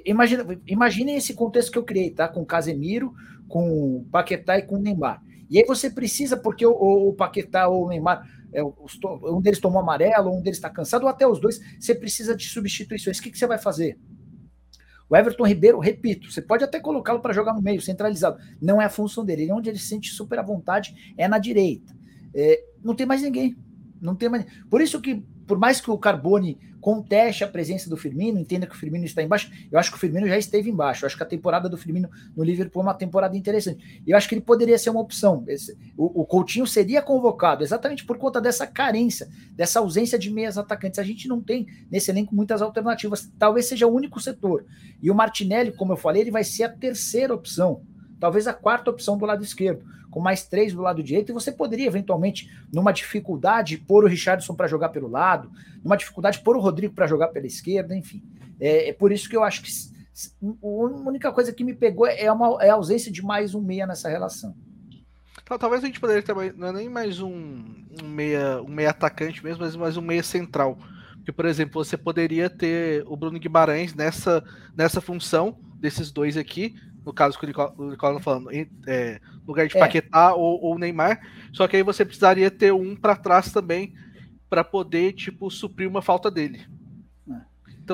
[SPEAKER 3] Imagina, imaginem esse contexto que eu criei, tá? Com Casemiro, com Paquetá e com Neymar. E aí você precisa, porque o, o Paquetá ou o Neymar, é, um deles tomou amarelo, um deles está cansado, ou até os dois, você precisa de substituições. O que, que você vai fazer? O Everton Ribeiro, repito, você pode até colocá-lo para jogar no meio, centralizado. Não é a função dele. Ele, onde ele se sente super à vontade é na direita. É, não tem mais ninguém. Não tem mais. Por isso que, por mais que o Carbone conteste a presença do Firmino, entenda que o Firmino está embaixo. Eu acho que o Firmino já esteve embaixo. Eu acho que a temporada do Firmino no Liverpool é uma temporada interessante. Eu acho que ele poderia ser uma opção. O, o Coutinho seria convocado exatamente por conta dessa carência, dessa ausência de meias atacantes. A gente não tem nesse elenco muitas alternativas. Talvez seja o único setor. E o Martinelli, como eu falei, ele vai ser a terceira opção. Talvez a quarta opção do lado esquerdo com mais três do lado direito, e você poderia, eventualmente, numa dificuldade, pôr o Richardson para jogar pelo lado, numa dificuldade, pôr o Rodrigo para jogar pela esquerda, enfim. É, é, por isso que eu acho que a única coisa que me pegou é, uma, é a ausência de mais um meia nessa relação.
[SPEAKER 2] Talvez a gente poderia ter não é nem mais um, um, meia, um meia atacante mesmo, mas mais um meia central. Porque, por exemplo, você poderia ter o Bruno Guimarães nessa, nessa função desses dois aqui, no caso que o Nicola tá falando, é, lugar de é. Paquetá ou, ou Neymar, só que aí você precisaria ter um para trás também para poder tipo suprir uma falta dele.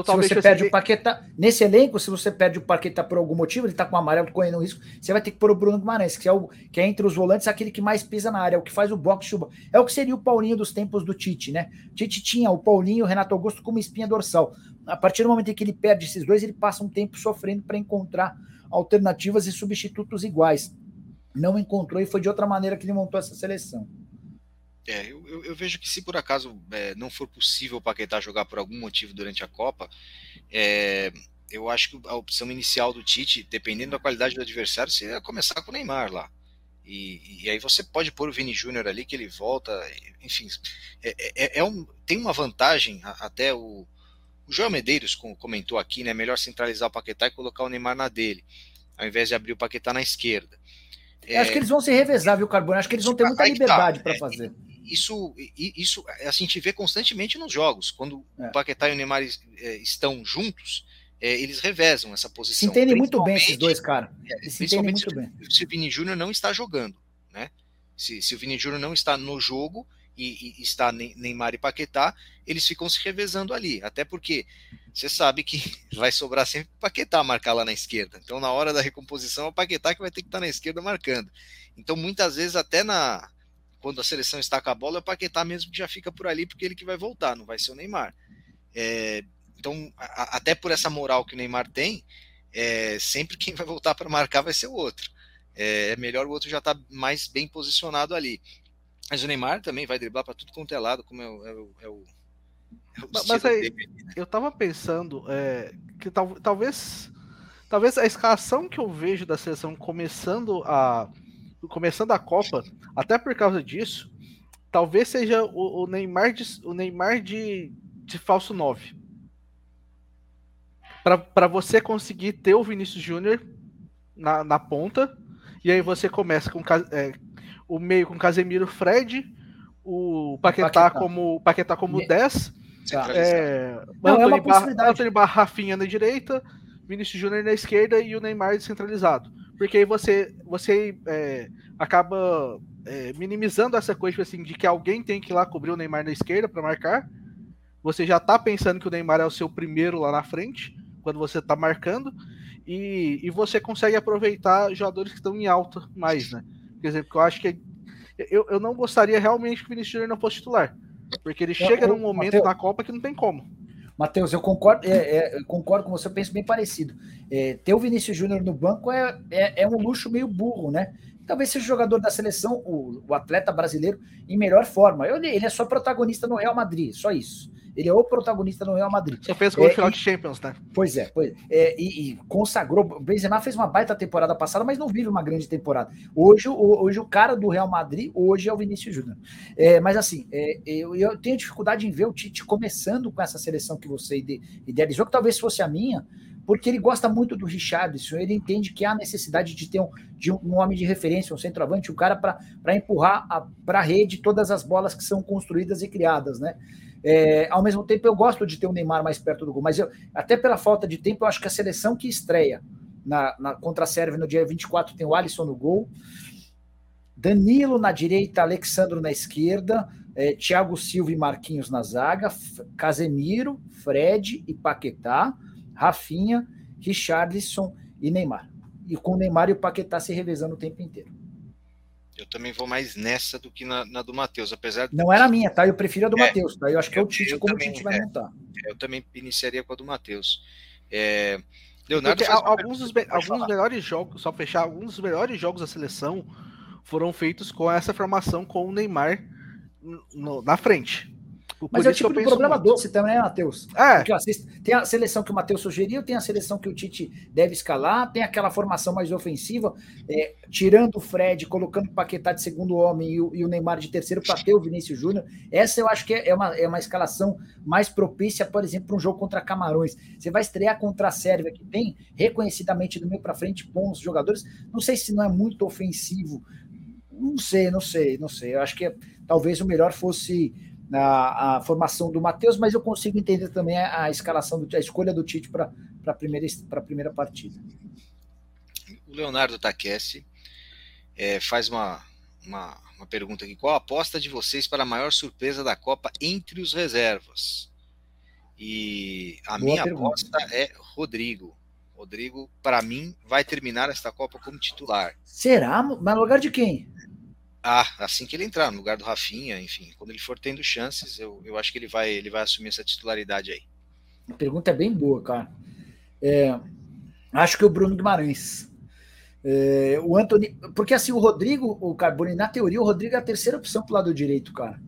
[SPEAKER 3] Então, se talvez você perde o Paquetá nesse elenco, se você perde o Paquetá por algum motivo, ele está com o amarelo correndo risco, você vai ter que pôr o Bruno Guimarães, que é, o, que é entre os volantes aquele que mais pisa na área, é o que faz o box chuba. É o que seria o Paulinho dos tempos do Tite, né? Tite tinha o Paulinho e o Renato Augusto como espinha dorsal. A partir do momento em que ele perde esses dois, ele passa um tempo sofrendo para encontrar alternativas e substitutos iguais. Não encontrou e foi de outra maneira que ele montou essa seleção.
[SPEAKER 1] É, eu, eu, eu vejo que se por acaso é, não for possível o Paquetá jogar por algum motivo durante a Copa, é, eu acho que a opção inicial do Tite, dependendo da qualidade do adversário, seria começar com o Neymar lá. E, e, aí você pode pôr o Vini Júnior ali que ele volta, enfim, é, é, é um, tem uma vantagem até o, o João Medeiros comentou aqui, né? Melhor centralizar o Paquetá e colocar o Neymar na dele, ao invés de abrir o Paquetá na esquerda.
[SPEAKER 3] É, acho que eles vão se revezar, viu, Carbone? Acho que eles vão ter muita tá. liberdade tá. para fazer.
[SPEAKER 1] Isso, isso, assim, a gente vê constantemente nos jogos. Quando é. o Paquetá e o Neymar é, estão juntos, é, eles revezam essa posição.
[SPEAKER 3] Se entendem muito bem esses dois, cara.
[SPEAKER 1] É, se entendem muito se, bem. Se o Vini Júnior não está jogando, né? Se, se o Vini Júnior não está no jogo, e, e, está Neymar e Paquetá, eles ficam se revezando ali. Até porque você sabe que vai sobrar sempre Paquetá marcar lá na esquerda. Então, na hora da recomposição, é o Paquetá que vai ter que estar na esquerda marcando. Então, muitas vezes, até na quando a seleção está com a bola, é o Paquetá mesmo que já fica por ali, porque ele que vai voltar, não vai ser o Neymar. É, então, a, até por essa moral que o Neymar tem, é, sempre quem vai voltar para marcar vai ser o outro. É, é melhor o outro já estar tá mais bem posicionado ali. Mas o Neymar também vai driblar para tudo quanto é lado, como é o. É o, é o,
[SPEAKER 2] é o mas aí, dele, né? eu tava pensando é, que tal, talvez. Talvez a escalação que eu vejo da seleção começando a. Começando a Copa, até por causa disso, talvez seja o, o Neymar de, o Neymar de, de falso 9. Para você conseguir ter o Vinícius Júnior na, na ponta, e aí você começa com é, o meio com Casemiro Fred, o Paquetá, Paquetá. como Paquetá como Me... 10, tá. é, Não, Anthony, é Bar, Anthony Bar, Rafinha na direita, Vinícius Júnior na esquerda e o Neymar descentralizado. Porque aí você, você é, acaba é, minimizando essa coisa tipo assim, de que alguém tem que ir lá cobrir o Neymar na esquerda para marcar. Você já tá pensando que o Neymar é o seu primeiro lá na frente, quando você tá marcando, e, e você consegue aproveitar jogadores que estão em alta mais, né? Quer dizer, porque eu acho que eu, eu não gostaria realmente que o Vinicius Júnior não fosse titular. Porque ele chega eu, num momento Mateus, na Copa que não tem como.
[SPEAKER 3] Matheus, eu concordo, é, é, eu concordo com você, eu penso bem parecido. É, ter o Vinícius Júnior no banco é, é, é, um luxo meio burro, né? Talvez seja o jogador da seleção, o, o atleta brasileiro, em melhor forma. Ele, ele é só protagonista no Real Madrid, só isso. Ele é o protagonista no Real Madrid.
[SPEAKER 2] Só fez gol é, final e, de Champions, né?
[SPEAKER 3] Pois é, pois é, e, e, consagrou. O Benzema fez uma baita temporada passada, mas não vive uma grande temporada. Hoje, o, hoje o cara do Real Madrid, hoje é o Vinícius Júnior. É, mas assim, é, eu, eu, tenho dificuldade em ver o Tite começando com essa seleção que você idealizou, que talvez fosse a minha, porque ele gosta muito do Richardson, ele entende que há necessidade de ter um, de um, homem de referência, um centroavante, um cara para empurrar para a rede todas as bolas que são construídas e criadas, né? É, ao mesmo tempo, eu gosto de ter o Neymar mais perto do gol, mas eu, até pela falta de tempo, eu acho que a seleção que estreia na, na, contra a Sérvia no dia 24 tem o Alisson no gol, Danilo na direita, Alexandro na esquerda, é, Thiago Silva e Marquinhos na zaga, Casemiro, Fred e Paquetá, Rafinha, Richarlison e Neymar. E com o Neymar e o Paquetá se revezando o tempo inteiro.
[SPEAKER 1] Eu também vou mais nessa do que na, na do Matheus, apesar
[SPEAKER 3] Não era a minha, tá? Eu prefiro a do é, Matheus, tá? Eu acho que é o Tite, como também, o Tite vai é, montar.
[SPEAKER 1] Eu também iniciaria com a do Matheus. É,
[SPEAKER 2] Leonardo alguns dos, alguns melhores jogos, só fechar, alguns dos melhores jogos da seleção foram feitos com essa formação com o Neymar no, na frente.
[SPEAKER 3] Mas é o tipo de problema muito. doce também, né, Matheus? É. Tem a seleção que o Matheus sugeriu, tem a seleção que o Tite deve escalar, tem aquela formação mais ofensiva, é, tirando o Fred, colocando o Paquetá de segundo homem e o, e o Neymar de terceiro para ter o Vinícius Júnior. Essa eu acho que é, é uma, é uma escalação mais propícia, por exemplo, para um jogo contra Camarões. Você vai estrear contra a Sérvia, que tem reconhecidamente do meio para frente bons jogadores. Não sei se não é muito ofensivo. Não sei, não sei, não sei. Eu acho que talvez o melhor fosse a, a formação do Matheus, mas eu consigo entender também a, a escalação, do, a escolha do Tite para a primeira, primeira partida.
[SPEAKER 1] O Leonardo Taquesse é, faz uma, uma, uma, pergunta aqui: qual a aposta de vocês para a maior surpresa da Copa entre os reservas? E a Boa minha pergunta. aposta é Rodrigo. Rodrigo, para mim, vai terminar esta Copa como titular.
[SPEAKER 3] Será? Mas no lugar de quem?
[SPEAKER 1] Ah, assim que ele entrar, no lugar do Rafinha, enfim, quando ele for tendo chances, eu, eu acho que ele vai, ele vai assumir essa titularidade aí.
[SPEAKER 3] A pergunta é bem boa, cara. É, acho que o Bruno Guimarães. É, o Anthony. Porque assim, o Rodrigo, o Carboni, na teoria, o Rodrigo é a terceira opção pro lado direito, cara.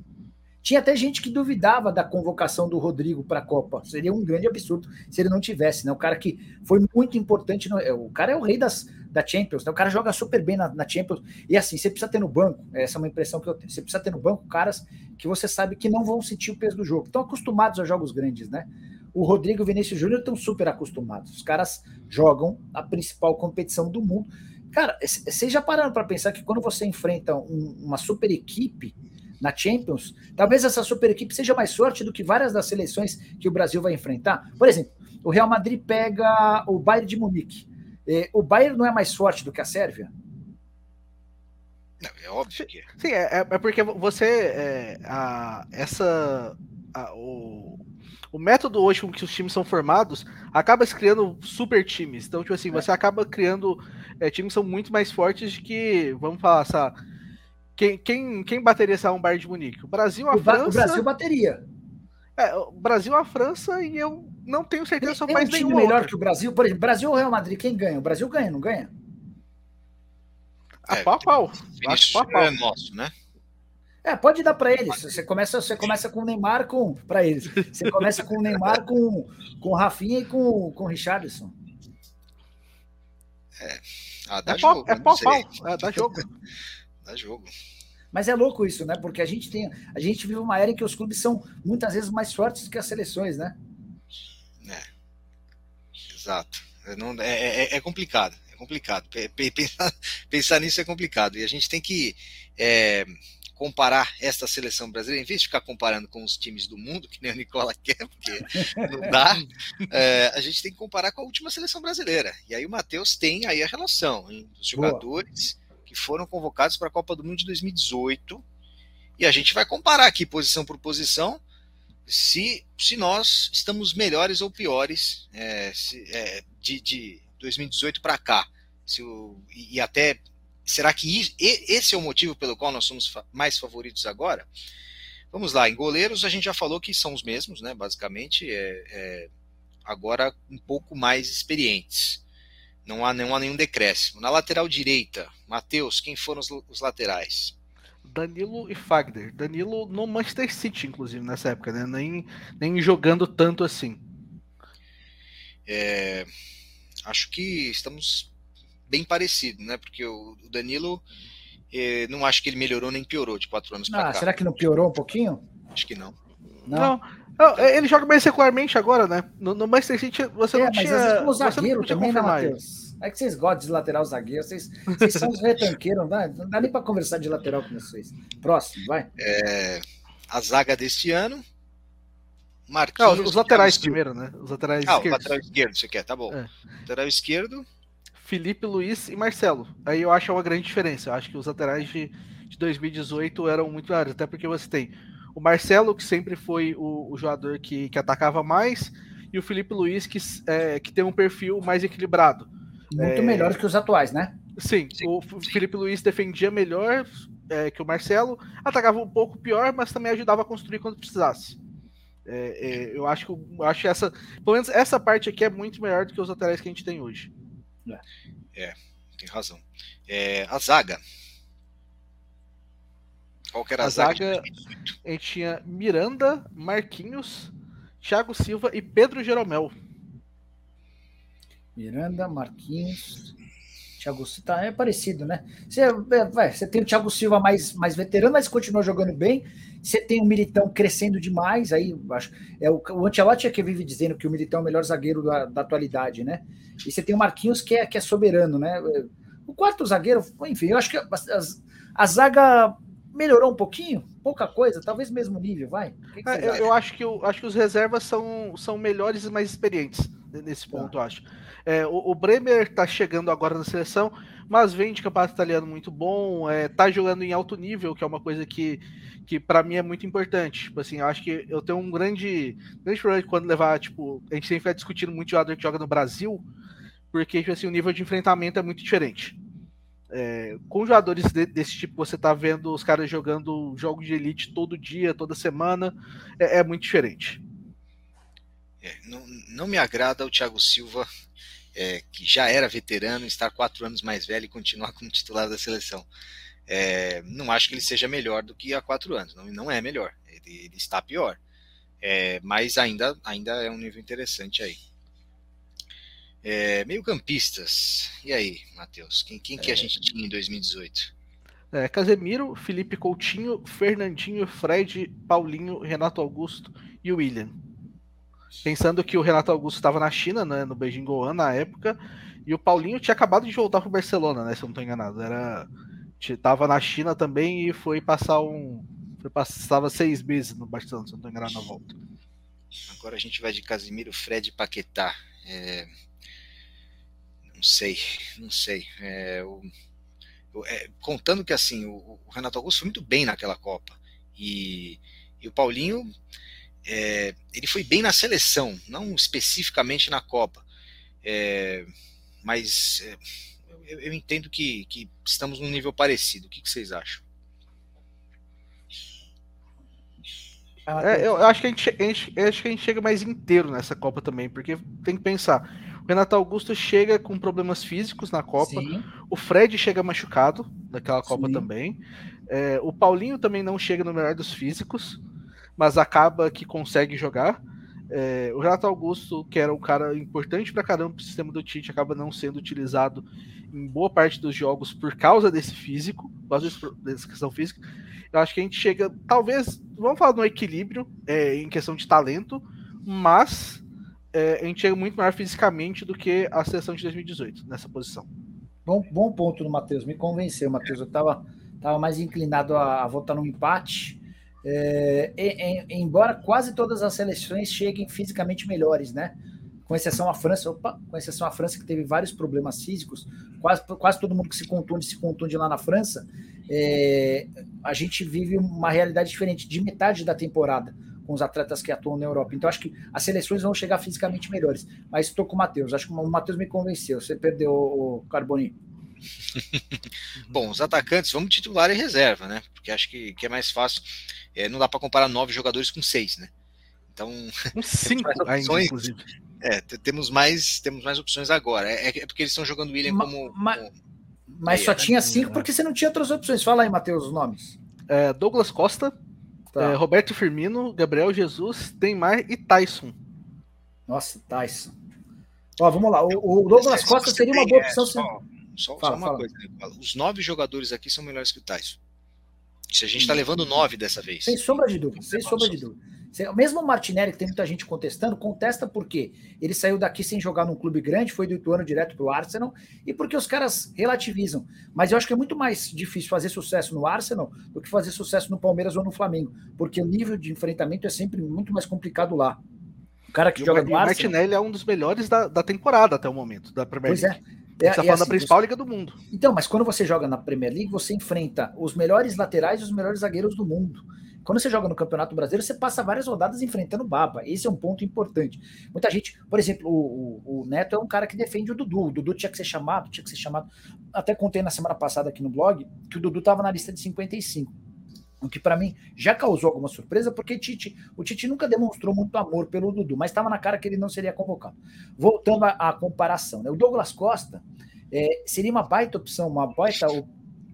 [SPEAKER 3] Tinha até gente que duvidava da convocação do Rodrigo para a Copa. Seria um grande absurdo se ele não tivesse, né? O cara que foi muito importante. No, é, o cara é o rei das, da Champions, né? O cara joga super bem na, na, Champions. E assim, você precisa ter no banco, essa é uma impressão que eu tenho. Você precisa ter no banco caras que você sabe que não vão sentir o peso do jogo. Estão acostumados a jogos grandes, né? O Rodrigo e o Vinícius Júnior estão super acostumados. Os caras jogam a principal competição do mundo. Cara, vocês já pararam para pensar que quando você enfrenta um, uma super equipe na Champions, talvez essa super equipe seja mais sorte do que várias das seleções que o Brasil vai enfrentar? Por exemplo, o Real Madrid pega o Bayern de Munique. É, o Bayern não é mais forte do que a Sérvia?
[SPEAKER 1] Não, é óbvio que é.
[SPEAKER 2] Sim, é, é porque você. É, a, essa. A, o, o método hoje com que os times são formados acaba se criando super times. Então, tipo assim, é. você acaba criando é, times que são muito mais fortes de que, vamos falar, essa, quem, quem, quem bateria esse um Bayern de Munique? O Brasil, a o França. O
[SPEAKER 3] Brasil bateria.
[SPEAKER 2] É, o Brasil, a França e eu não tenho certeza sobre mais um
[SPEAKER 3] time melhor outro. que o Brasil. Por exemplo, Brasil ou Real Madrid, quem ganha? O Brasil ganha, não ganha?
[SPEAKER 2] A é, pau a pau.
[SPEAKER 1] Acho pau, pau. é nosso, né?
[SPEAKER 3] É, pode dar para eles. Você começa, você começa com o Neymar com para eles. Você começa com o Neymar com com o Rafinha e com com o Richardson.
[SPEAKER 1] É. Ah, dá é jogo.
[SPEAKER 2] Pau, é pau, pau. É, dá jogo.
[SPEAKER 1] dá jogo.
[SPEAKER 3] Mas é louco isso, né? Porque a gente tem, a gente vive uma era em que os clubes são muitas vezes mais fortes do que as seleções, né?
[SPEAKER 1] É. Exato. É, não, é, é, é complicado. É complicado. Pensar, pensar nisso é complicado. E a gente tem que é, comparar esta seleção brasileira, em vez de ficar comparando com os times do mundo, que nem o Nicola quer, porque não dá, é, a gente tem que comparar com a última seleção brasileira. E aí o Matheus tem aí a relação hein, dos jogadores Boa. Que foram convocados para a Copa do Mundo de 2018. E a gente vai comparar aqui posição por posição se, se nós estamos melhores ou piores é, se, é, de, de 2018 para cá. Se o, e até Será que esse é o motivo pelo qual nós somos mais favoritos agora? Vamos lá, em goleiros a gente já falou que são os mesmos, né? Basicamente, é, é agora um pouco mais experientes. Não há, não há nenhum decréscimo. Na lateral direita, Matheus, quem foram os, os laterais?
[SPEAKER 2] Danilo e Fagner. Danilo no Manchester City, inclusive, nessa época, né? Nem, nem jogando tanto assim.
[SPEAKER 1] É, acho que estamos bem parecido, né? Porque o, Danilo eh, não acho que ele melhorou nem piorou de quatro anos para ah, cá.
[SPEAKER 3] Será que não piorou um pouquinho?
[SPEAKER 1] Acho que não.
[SPEAKER 2] Não. não. Ele joga mais secularmente agora, né? No, no Manchester City você é, não mas tinha. Às vezes,
[SPEAKER 3] como zagueiro também, né, Matheus? É que vocês gostam de lateral zagueiro, vocês, vocês são os retanqueiros, não dá, não dá nem para conversar de lateral com vocês. Próximo, vai.
[SPEAKER 1] É, a zaga deste ano. Marquinhos.
[SPEAKER 2] Não, os laterais primeiro, né? Os laterais
[SPEAKER 1] ah, esquerdos. o lateral esquerdo, você quer, tá bom. É. Lateral esquerdo.
[SPEAKER 2] Felipe Luiz e Marcelo. Aí eu acho uma grande diferença. Eu acho que os laterais de, de 2018 eram muito melhores, até porque você tem o Marcelo, que sempre foi o, o jogador que, que atacava mais, e o Felipe Luiz, que, é, que tem um perfil mais equilibrado.
[SPEAKER 3] Muito é... melhor que os atuais, né?
[SPEAKER 2] Sim, Sim. o Felipe Luiz defendia melhor é, que o Marcelo, atacava um pouco pior, mas também ajudava a construir quando precisasse. É, é, eu acho que eu acho essa, pelo menos essa parte aqui é muito melhor do que os laterais que a gente tem hoje.
[SPEAKER 1] É, é tem razão. É, a zaga. Qual que era a, a zaga? zaga
[SPEAKER 2] a gente tinha Miranda, Marquinhos, Thiago Silva e Pedro Jeromel.
[SPEAKER 3] Miranda, Marquinhos, Thiago Silva. Tá, é parecido, né? Você, é, vai, você tem o Thiago Silva mais, mais veterano, mas continua jogando bem. Você tem o Militão crescendo demais. Aí acho é o, o Ancelotti é que vive dizendo que o Militão é o melhor zagueiro da, da atualidade, né? E você tem o Marquinhos que é, que é soberano, né? O quarto zagueiro, enfim, eu acho que a, a, a zaga melhorou um pouquinho, pouca coisa, talvez mesmo nível, vai.
[SPEAKER 2] Que que é, eu, eu, acho que eu acho que os reservas são, são melhores e mais experientes nesse tá. ponto, eu acho. É, o, o, Bremer tá chegando agora na seleção, mas vem de campeonato italiano muito bom, é, tá jogando em alto nível, que é uma coisa que, que para mim é muito importante. Tipo assim, eu acho que eu tenho um grande, grande problema quando levar, tipo, a gente sempre vai discutindo muito jogador que joga no Brasil, porque tipo assim, o nível de enfrentamento é muito diferente. É, com jogadores de, desse tipo, você tá vendo os caras jogando jogos de elite todo dia, toda semana, é, é muito diferente.
[SPEAKER 1] É, não, não, me agrada o Thiago Silva, é, que já era veterano, estar quatro anos mais velho e continuar como titular da seleção. É, não acho que ele seja melhor do que há quatro anos, não, não é melhor. ele, ele está pior. É, mas ainda, ainda é um nível interessante aí. É, meio campistas. E aí, Matheus? Quem, quem que a é. gente tinha em 2018?
[SPEAKER 2] É, Casemiro, Felipe Coutinho, Fernandinho, Fred, Paulinho, Renato Augusto e William. Pensando que o Renato Augusto estava na China, né, no Beijing Goan na época, e o Paulinho tinha acabado de voltar para o Barcelona, né, se eu não estou enganado. Era, estava na China também e foi passar um, foi passava seis meses no Barcelona, se eu não estou enganado na volta.
[SPEAKER 1] Agora a gente vai de Casemiro, Fred e Paquetá. É... Não sei, não sei. É, o é, contando que assim o, o, Renato Augusto foi muito bem naquela Copa e, e o Paulinho é, ele foi bem na seleção, não especificamente na Copa, é, mas é, eu, eu, entendo que, que, estamos num nível parecido. O que, que vocês acham?
[SPEAKER 2] É, eu acho que a gente, a gente, acho que a gente chega mais inteiro nessa Copa também, porque tem que pensar Renato Augusto chega com problemas físicos na Copa. Sim. O Fred chega machucado naquela Copa Sim. também. É, o Paulinho também não chega no melhor dos físicos, mas acaba que consegue jogar. É, o Renato Augusto, que era um cara importante pra caramba pro sistema do Tite, acaba não sendo utilizado em boa parte dos jogos por causa desse físico, por causa dessa questão física. Eu acho que a gente chega, talvez, vamos falar no equilíbrio é, em questão de talento, mas é, a gente chega muito maior fisicamente do que a seleção de 2018 nessa posição.
[SPEAKER 3] Bom, bom ponto no Matheus, me convenceu, Matheus. Eu estava tava mais inclinado a, a votar no empate. É, em, embora quase todas as seleções cheguem fisicamente melhores, né? Com exceção a França, opa, com exceção a França que teve vários problemas físicos, quase, quase todo mundo que se contunde se contunde lá na França. É, a gente vive uma realidade diferente de metade da temporada com os atletas que atuam na Europa. Então, acho que as seleções vão chegar fisicamente melhores. Mas estou com o Matheus. Acho que o Matheus me convenceu. Você perdeu o Carboni.
[SPEAKER 1] Bom, os atacantes, vamos titular e reserva, né? Porque acho que, que é mais fácil. É, não dá para comparar nove jogadores com seis, né? Então.
[SPEAKER 2] Com cinco ainda, inclusive.
[SPEAKER 1] É, temos mais, temos mais opções agora. É, é porque eles estão jogando o William ma, como. Ma, como...
[SPEAKER 3] Mas aí, só é, tinha cinco porque você não tinha outras opções. Fala aí, Matheus, os nomes.
[SPEAKER 2] É, Douglas Costa, Tá. É, Roberto Firmino, Gabriel Jesus, Neymar e Tyson.
[SPEAKER 3] Nossa, Tyson. Ó, vamos lá. O, o Douglas Costa seria uma boa opção. É,
[SPEAKER 1] só, só, fala, só uma fala. coisa, Nicola. Os nove jogadores aqui são melhores que o Tyson. Se a gente está levando nove dessa vez.
[SPEAKER 3] Sem sombra de dúvida. Sem sombra de dúvida. Mesmo o Martinelli, que tem muita gente contestando, contesta porque ele saiu daqui sem jogar num clube grande, foi do Ituano direto para o Arsenal, e porque os caras relativizam. Mas eu acho que é muito mais difícil fazer sucesso no Arsenal do que fazer sucesso no Palmeiras ou no Flamengo, porque o nível de enfrentamento é sempre muito mais complicado lá.
[SPEAKER 2] O cara que e joga no Arsenal... Martinelli é um dos melhores da, da temporada até o momento, da Premier League. Pois é. É, está falando assim, da principal você... liga do mundo.
[SPEAKER 3] Então, mas quando você joga na Premier League, você enfrenta os melhores laterais e os melhores zagueiros do mundo. Quando você joga no Campeonato Brasileiro, você passa várias rodadas enfrentando baba. Esse é um ponto importante. Muita gente, por exemplo, o, o, o, Neto é um cara que defende o Dudu. O Dudu tinha que ser chamado, tinha que ser chamado. Até contei na semana passada aqui no blog que o Dudu estava na lista de 55. O que para mim já causou alguma surpresa, porque Tite, o Tite nunca demonstrou muito amor pelo Dudu, mas estava na cara que ele não seria convocado. Voltando à, à comparação, né? o Douglas Costa é, seria uma baita opção, uma baita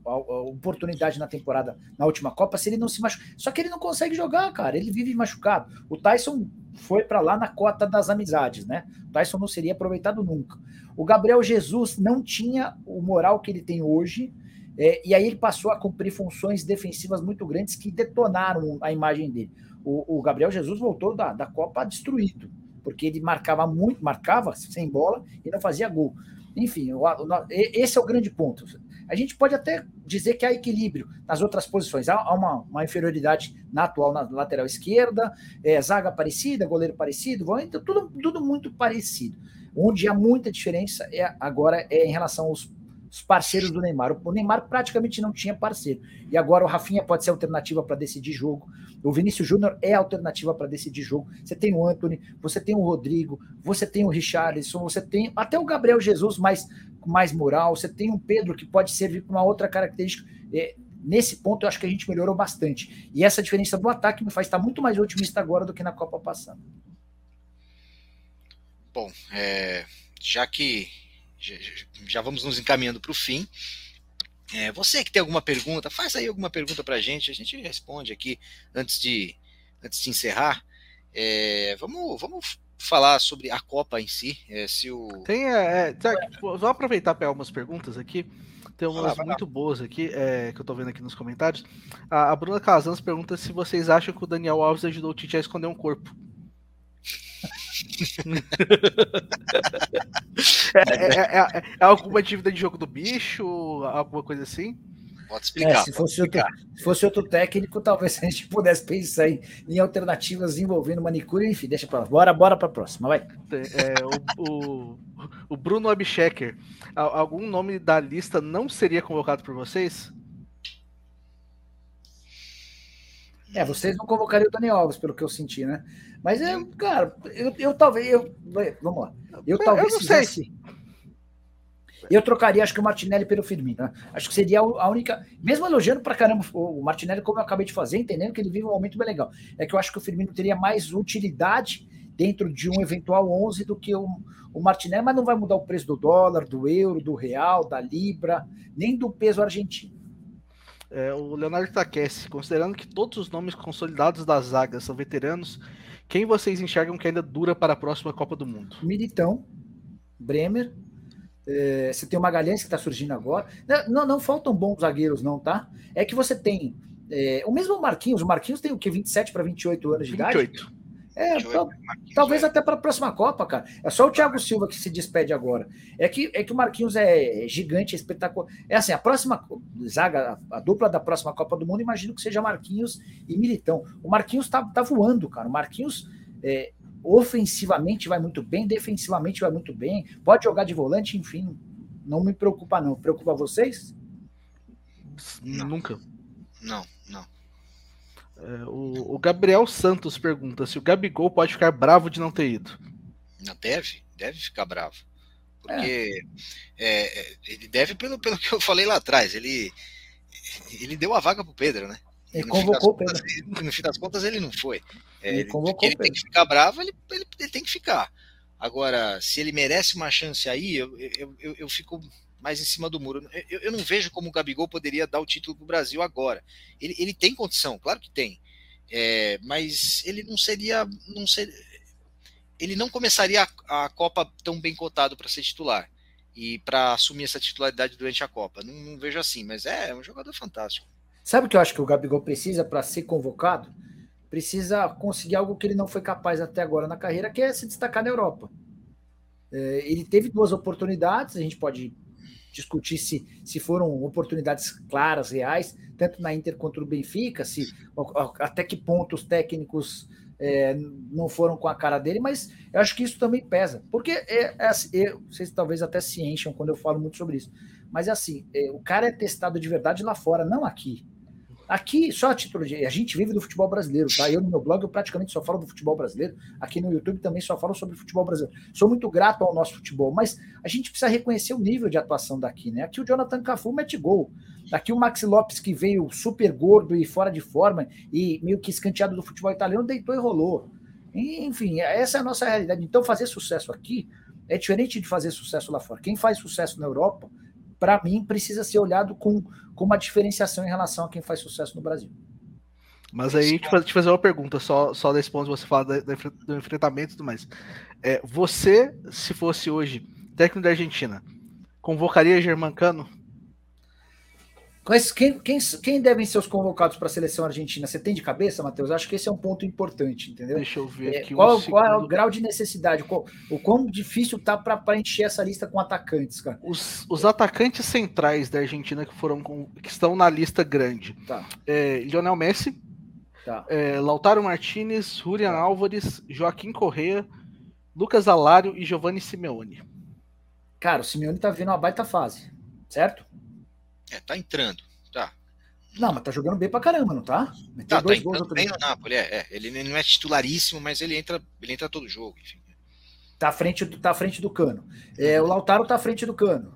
[SPEAKER 3] oportunidade na temporada, na última Copa, se ele não se machucar. Só que ele não consegue jogar, cara. Ele vive machucado. O Tyson foi para lá na cota das amizades, né? O Tyson não seria aproveitado nunca. O Gabriel Jesus não tinha o moral que ele tem hoje. É, e aí ele passou a cumprir funções defensivas muito grandes que detonaram a imagem dele. O, o Gabriel Jesus voltou da, da Copa destruído, porque ele marcava muito, marcava sem bola e não fazia gol. Enfim, esse é o grande ponto. A gente pode até dizer que há equilíbrio nas outras posições. Há, uma, uma inferioridade na atual na lateral esquerda, é, zaga parecida, goleiro parecido, então tudo, tudo muito parecido. Onde há muita diferença é agora é em relação aos os parceiros do Neymar. O Neymar praticamente não tinha parceiro. E agora o Rafinha pode ser alternativa para decidir jogo. O Vinícius Júnior é alternativa para decidir jogo. Você tem o Anthony, você tem o Rodrigo, você tem o Richarlison, você tem até o Gabriel Jesus mais, mais moral. Você tem o Pedro que pode servir para uma outra característica. É, nesse ponto, eu acho que a gente melhorou bastante. E essa diferença do ataque me faz estar muito mais otimista agora do que na Copa passada.
[SPEAKER 1] Bom, é, já que já vamos nos encaminhando para o fim. É, você que tem alguma pergunta, faz aí alguma pergunta para a gente, a gente responde aqui antes de, antes de encerrar, é, vamos, vamos falar sobre a Copa em si. É, se o...
[SPEAKER 2] Tem, é, é, vou aproveitar para pegar algumas perguntas aqui. Tem umas muito boas aqui, é, que eu tô vendo aqui nos comentários. A, a Bruna Casans pergunta se vocês acham que o Daniel Alves ajudou o Tite a esconder um corpo. É, é, é, é, é, alguma dívida de jogo do bicho? Alguma coisa assim?
[SPEAKER 3] Pode é, explicar. se, fosse outro, se fosse outro técnico, talvez a gente pudesse pensar em, em alternativas envolvendo manicure. Enfim, deixa para lá. Bora, bora para a próxima, vai.
[SPEAKER 2] o, o, o, Bruno Abchecker, algum nome da lista não seria convocado por vocês?
[SPEAKER 3] É, vocês não convocariam o Dani Alves, pelo que eu senti, né? Mas, é, cara, eu, eu talvez. Eu, vamos lá. Eu, eu talvez eu fizesse. Eu trocaria, acho que o Martinelli pelo Firmino. Né? Acho que seria a única. Mesmo elogiando pra caramba o Martinelli, como eu acabei de fazer, entendendo que ele vive um momento bem legal. É que eu acho que o Firmino teria mais utilidade dentro de um eventual 11 do que o, o Martinelli, mas não vai mudar o preço do dólar, do euro, do real, da libra, nem do peso argentino.
[SPEAKER 2] É, o Leonardo Taquesse, considerando que todos os nomes consolidados da zaga são veteranos, quem vocês enxergam que ainda dura para a próxima Copa do Mundo?
[SPEAKER 3] Militão, Bremer. É, você tem o Magalhães que está surgindo agora. Não, não faltam bons zagueiros, não, tá? É que você tem. É, o mesmo Marquinhos, o Marquinhos tem o que? 27 para 28 anos de 28. idade? É, tal, talvez até para a próxima Copa, cara. É só o Thiago Silva que se despede agora. É que, é que o Marquinhos é gigante, é espetacular. É assim, a próxima zaga, a, a, dupla da próxima Copa do Mundo, imagino que seja Marquinhos e Militão. O Marquinhos tá, tá voando, cara. O Marquinhos é, ofensivamente vai muito bem, defensivamente vai muito bem, pode jogar de volante, enfim. Não me preocupa, não. Preocupa vocês?
[SPEAKER 2] Não. Nunca.
[SPEAKER 1] Não, não.
[SPEAKER 2] É, o, o, Gabriel Santos pergunta se o Gabigol pode ficar bravo de não ter ido.
[SPEAKER 1] Não deve, deve ficar bravo. Porque é. É, ele deve, pelo, pelo que eu falei lá atrás, ele, ele deu a vaga pro Pedro, né?
[SPEAKER 3] Ele convocou o
[SPEAKER 1] Pedro. no fim das contas, ele não foi. É, ele, convocou ele tem que ficar bravo, ele, ele, ele, tem que ficar. Agora, se ele merece uma chance aí, eu, eu, eu, eu fico mais em cima do muro. Eu, eu não vejo como o Gabigol poderia dar o título para o Brasil agora. Ele, ele tem condição, claro que tem. É, mas ele não seria. Não ser, ele não começaria a, a Copa tão bem cotado para ser titular e para assumir essa titularidade durante a Copa. Não, não, vejo assim, mas é, é um jogador fantástico.
[SPEAKER 3] Sabe o que eu acho que o Gabigol precisa para ser convocado? Precisa conseguir algo que ele não foi capaz até agora na carreira, que é se destacar na Europa. É, ele teve duas oportunidades, a gente pode discutir se, se foram oportunidades claras, reais, tanto na Inter quanto no Benfica, se até que pontos técnicos é, não foram com a cara dele, mas eu acho que isso também pesa. Porque é, é assim, eu, vocês talvez até se encham quando eu falo muito sobre isso. Mas é assim, é, o cara é testado de verdade lá fora, não aqui. Aqui, só a título de. A gente vive do futebol brasileiro, tá? Eu no meu blog eu praticamente só falo do futebol brasileiro. Aqui no YouTube também só falo sobre futebol brasileiro. Sou muito grato ao nosso futebol, mas a gente precisa reconhecer o nível de atuação daqui, né? Aqui o Jonathan Cafu mete gol. Aqui o Maxi Lopes, que veio super gordo e fora de forma e meio que escanteado do futebol italiano, deitou e rolou. Enfim, essa é a nossa realidade. Então, fazer sucesso aqui é diferente de fazer sucesso lá fora. Quem faz sucesso na Europa para mim, precisa ser olhado com, com uma diferenciação em relação a quem faz sucesso no Brasil.
[SPEAKER 2] Mas aí, te, te fazer uma pergunta, só, só desse ponto você fala do, do enfrentamento e tudo mais. É, você, se fosse hoje técnico da Argentina, convocaria Germancano
[SPEAKER 3] quem, quem, quem devem ser os convocados para a seleção argentina? Você tem de cabeça, Matheus? Acho que esse é um ponto importante, entendeu?
[SPEAKER 2] Deixa eu ver
[SPEAKER 3] é, aqui. qual, qual é o grau de necessidade? Qual, o quão difícil tá para encher essa lista com atacantes, cara?
[SPEAKER 2] Os, os atacantes centrais da Argentina que foram com, que estão na lista grande.
[SPEAKER 3] Tá.
[SPEAKER 2] É, Lionel Messi, tá. é, Lautaro Martinez, Julian tá. Álvares, Joaquim Correa, Lucas Alário e Giovanni Simeone.
[SPEAKER 3] Cara, o Simeone tá vendo uma baita fase, certo?
[SPEAKER 1] É, tá entrando, tá.
[SPEAKER 3] Não, mas tá jogando bem pra caramba, não tá?
[SPEAKER 1] Meteu tá, tá entrando bem no Napoli, é, é, Ele não é titularíssimo, mas ele entra, ele entra todo jogo, enfim.
[SPEAKER 3] Tá à frente, tá à frente do cano. É, o Lautaro tá à frente do cano.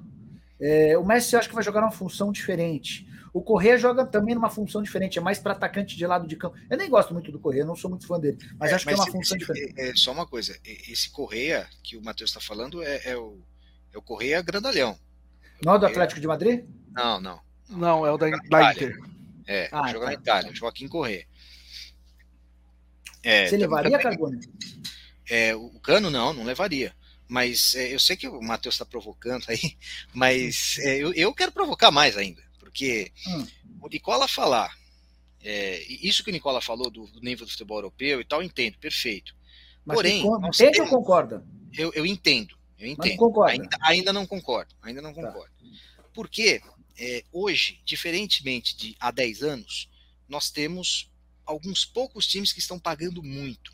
[SPEAKER 3] É, o Messi eu acho que vai jogar numa função diferente. O Correia joga também numa função diferente, é mais para atacante de lado de campo. Eu nem gosto muito do Correia, não sou muito fã dele, mas é, acho mas que é uma função esse, diferente.
[SPEAKER 1] É, é, só uma coisa, esse Correia que o Matheus está falando é, é, o, é o Correia grandalhão.
[SPEAKER 3] Não é do Atlético de Madrid?
[SPEAKER 1] Não, não.
[SPEAKER 2] Não, é o da, da Inter.
[SPEAKER 1] É, ah, joga tá. na Itália, Joaquim Corrêa.
[SPEAKER 3] É, Você levaria, também, Carbone?
[SPEAKER 1] É, o Cano não, não levaria. Mas é, eu sei que o Matheus está provocando aí, mas é, eu, eu quero provocar mais ainda, porque hum. o Nicola falar, é, isso que o Nicola falou do, do, nível do futebol europeu e tal, eu entendo, perfeito.
[SPEAKER 3] Mas Porém, entende ou concorda?
[SPEAKER 1] Eu, eu entendo, eu entendo. Não ainda, ainda, não concordo, ainda não tá. concordo. Tá. Porque é, hoje, diferentemente de há 10 anos, nós temos alguns poucos times que estão pagando muito,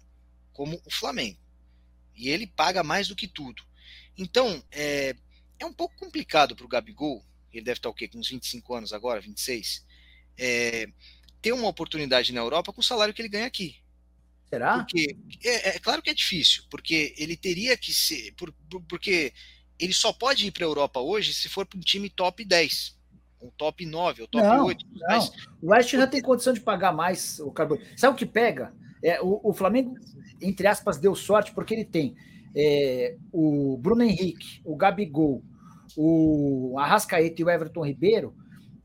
[SPEAKER 1] como o Flamengo. E ele paga mais do que tudo. Então, é, é um pouco complicado para o Gabigol, ele deve estar o quê? Com uns 25 anos agora, 26, é, ter uma oportunidade na Europa com o salário que ele ganha aqui.
[SPEAKER 3] Será?
[SPEAKER 1] Porque é, é claro que é difícil, porque ele teria que ser. Por, por, porque ele só pode ir para a Europa hoje se for para um time top 10 um top 9 ou top
[SPEAKER 3] não,
[SPEAKER 1] 8.
[SPEAKER 3] Não. Mas... O West já tem condição de pagar mais o carbono. Sabe o que pega? É, o, o Flamengo, entre aspas, deu sorte porque ele tem é, o Bruno Henrique, o Gabigol, o Arrascaeta e o Everton Ribeiro,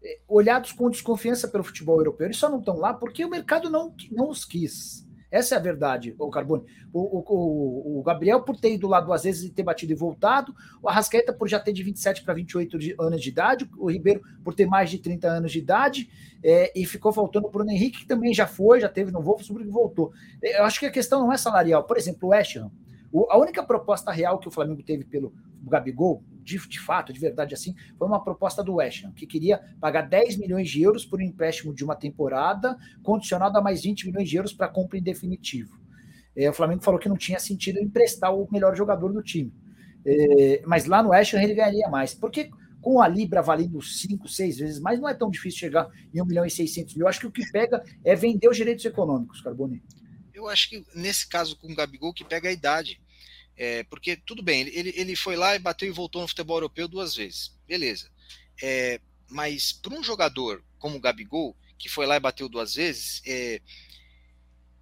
[SPEAKER 3] é, olhados com desconfiança pelo futebol europeu. Eles só não estão lá porque o mercado não, não os quis. Essa é a verdade, o Carbone. O, o, o, Gabriel por ter ido lá duas vezes e ter batido e voltado, o Arrascaeta por já ter de 27 para 28 de, anos de idade, o Ribeiro por ter mais de 30 anos de idade, é, e ficou faltando o Bruno Henrique, que também já foi, já teve no voo, sobre voltou. Eu acho que a questão não é salarial. Por exemplo, o West a única proposta real que o Flamengo teve pelo Gabigol de, de fato, de verdade assim, foi uma proposta do West Ham, que queria pagar 10 milhões de euros por um empréstimo de uma temporada, condicionado a mais 20 milhões de euros para compra em definitivo. É, o Flamengo falou que não tinha sentido emprestar o melhor jogador do time. É, mas lá no West Ham ele ganharia mais. Porque com a Libra valendo 5, 6 vezes mais, não é tão difícil chegar em 1 milhão e 600 mil. Eu acho que o que pega é vender os direitos econômicos, Carboni.
[SPEAKER 1] Eu acho que nesse caso com o Gabigol, que pega a idade. É, porque, tudo bem, ele, ele foi lá e bateu e voltou no futebol europeu duas vezes. Beleza. É, mas para um jogador como o Gabigol, que foi lá e bateu duas vezes, é,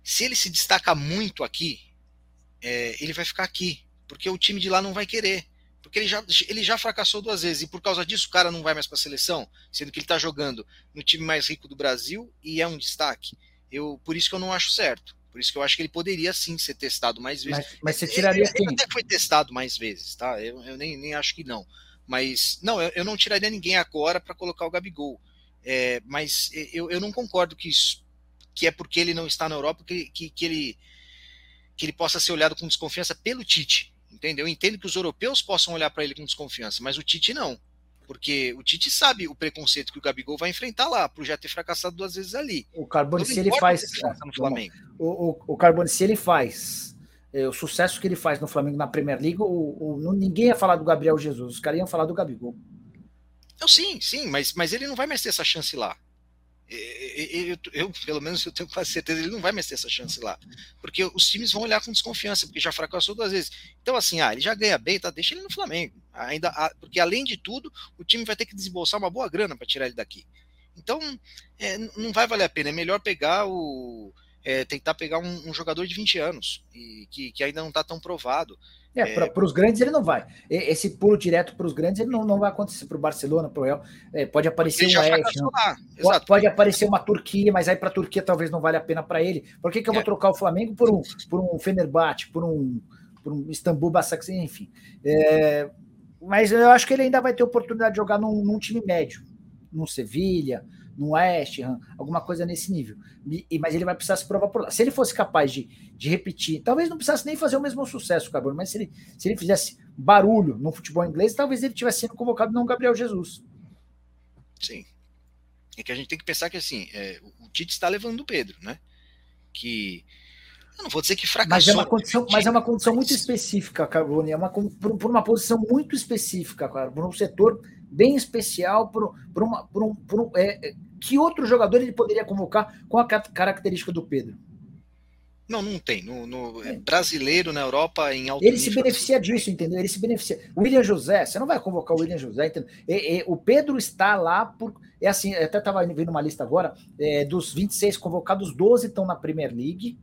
[SPEAKER 1] se ele se destaca muito aqui, é, ele vai ficar aqui. Porque o time de lá não vai querer. Porque ele já, ele já fracassou duas vezes. E por causa disso o cara não vai mais para a seleção, sendo que ele está jogando no time mais rico do Brasil e é um destaque. Eu, por isso que eu não acho certo. Por isso que eu acho que ele poderia sim ser testado mais vezes.
[SPEAKER 3] Mas, mas você tiraria ele?
[SPEAKER 1] Ele até foi testado mais vezes, tá? Eu, eu nem, nem acho que não. Mas, não, eu, eu não tiraria ninguém agora para colocar o Gabigol. É, mas eu, eu não concordo que isso, que é porque ele não está na Europa que, que, que, ele, que ele possa ser olhado com desconfiança pelo Tite. Entendeu? Eu entendo que os europeus possam olhar para ele com desconfiança, mas o Tite não. Porque o Tite sabe o preconceito que o Gabigol vai enfrentar lá, por já ter fracassado duas vezes ali.
[SPEAKER 3] O Carbone, se ele faz. No Flamengo. O, o, o ele faz é, o sucesso que ele faz no Flamengo na Premier League, o, o, ninguém ia falar do Gabriel Jesus, os caras iam falar do Gabigol.
[SPEAKER 1] Não, sim, sim, mas, mas ele não vai mais ter essa chance lá. Eu, eu, eu, pelo menos, eu tenho quase certeza ele não vai mais ter essa chance lá. Porque os times vão olhar com desconfiança, porque já fracassou duas vezes. Então, assim, ah, ele já ganha bem, tá? Deixa ele no Flamengo. Ainda, porque além de tudo, o time vai ter que desembolsar uma boa grana para tirar ele daqui. Então, é, não vai valer a pena. É melhor pegar o. É, tentar pegar um, um, jogador de 20 anos, e que, que ainda não está tão provado.
[SPEAKER 3] É, é para os grandes ele não vai. Esse pulo direto para os grandes ele não, não vai acontecer para o Barcelona, para o Real. É, pode aparecer um West, pode, pode, aparecer uma Turquia, mas aí para a Turquia talvez não vale a pena para ele. Por que, que eu vou é. trocar o Flamengo por um, por um Fenerbahçe, por um, por um Istambul Basaksehir, enfim. É, mas eu acho que ele ainda vai ter oportunidade de jogar num, num time médio, num Sevilha, no West Ham, alguma coisa nesse nível. E, mas ele vai precisar se provar por lá. Se ele fosse capaz de, de repetir, talvez não precisasse nem fazer o mesmo sucesso, Carbone, mas se ele, se ele fizesse barulho no futebol inglês, talvez ele tivesse sendo convocado não Gabriel Jesus.
[SPEAKER 1] Sim. É que a gente tem que pensar que assim, é, o Tite está levando o Pedro, né? Que eu não vou dizer que fracassou.
[SPEAKER 3] Mas é uma condição, mas é uma condição muito específica, Carbone. É uma, por, por uma posição muito específica, cara, por um setor bem especial, por, por, uma, por um, por um é, é que outro jogador ele poderia convocar com a característica do Pedro?
[SPEAKER 1] Não, não tem. No, no é. brasileiro na Europa em
[SPEAKER 3] alto Ele nível, se beneficia disso, entendeu? Ele se beneficia. O William José, você não vai convocar o William José, entendeu? E, e, o Pedro está lá por. É assim, até estava vendo uma lista agora, é, dos 26 convocados, 12 estão na Premier League,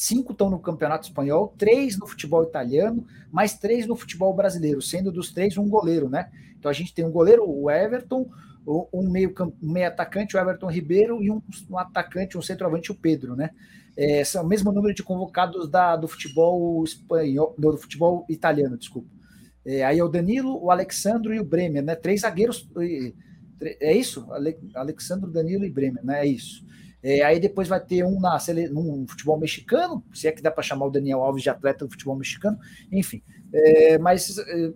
[SPEAKER 3] cinco estão no Campeonato Espanhol, três no futebol italiano, mais três no futebol brasileiro, sendo dos três um goleiro, né? Então a gente tem um goleiro, o Everton, um meio, um meio atacante, o Everton Ribeiro, e um, um atacante, um centroavante, o Pedro, né? É, são o mesmo número de convocados da, do futebol espanhol, do futebol italiano, desculpa. É, aí é o Danilo, o Alexandro e o Bremer, né? Três zagueiros. É isso? Ale, Alexandro, Danilo e Bremer, né? É isso. É, aí depois vai ter um na, num futebol mexicano, se é que dá para chamar o Daniel Alves de atleta do futebol mexicano, enfim. É, mas é,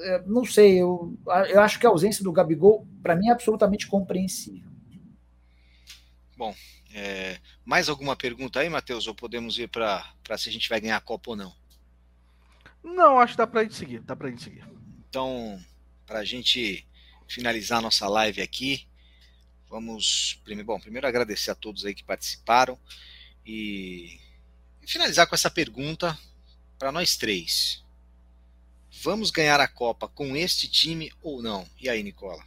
[SPEAKER 3] é não sei, eu, eu acho que a ausência do Gabigol, para mim, é absolutamente compreensível.
[SPEAKER 1] Bom, é, mais alguma pergunta aí, Matheus? Ou podemos ir para se a gente vai ganhar a Copa ou não?
[SPEAKER 2] Não, acho que dá para a gente seguir. Dá para gente seguir.
[SPEAKER 1] Então, para a gente finalizar nossa live aqui, Vamos, bom, primeiro agradecer a todos aí que participaram e, e finalizar com essa pergunta para nós três. Vamos ganhar a Copa com este time ou não? E aí, Nicola?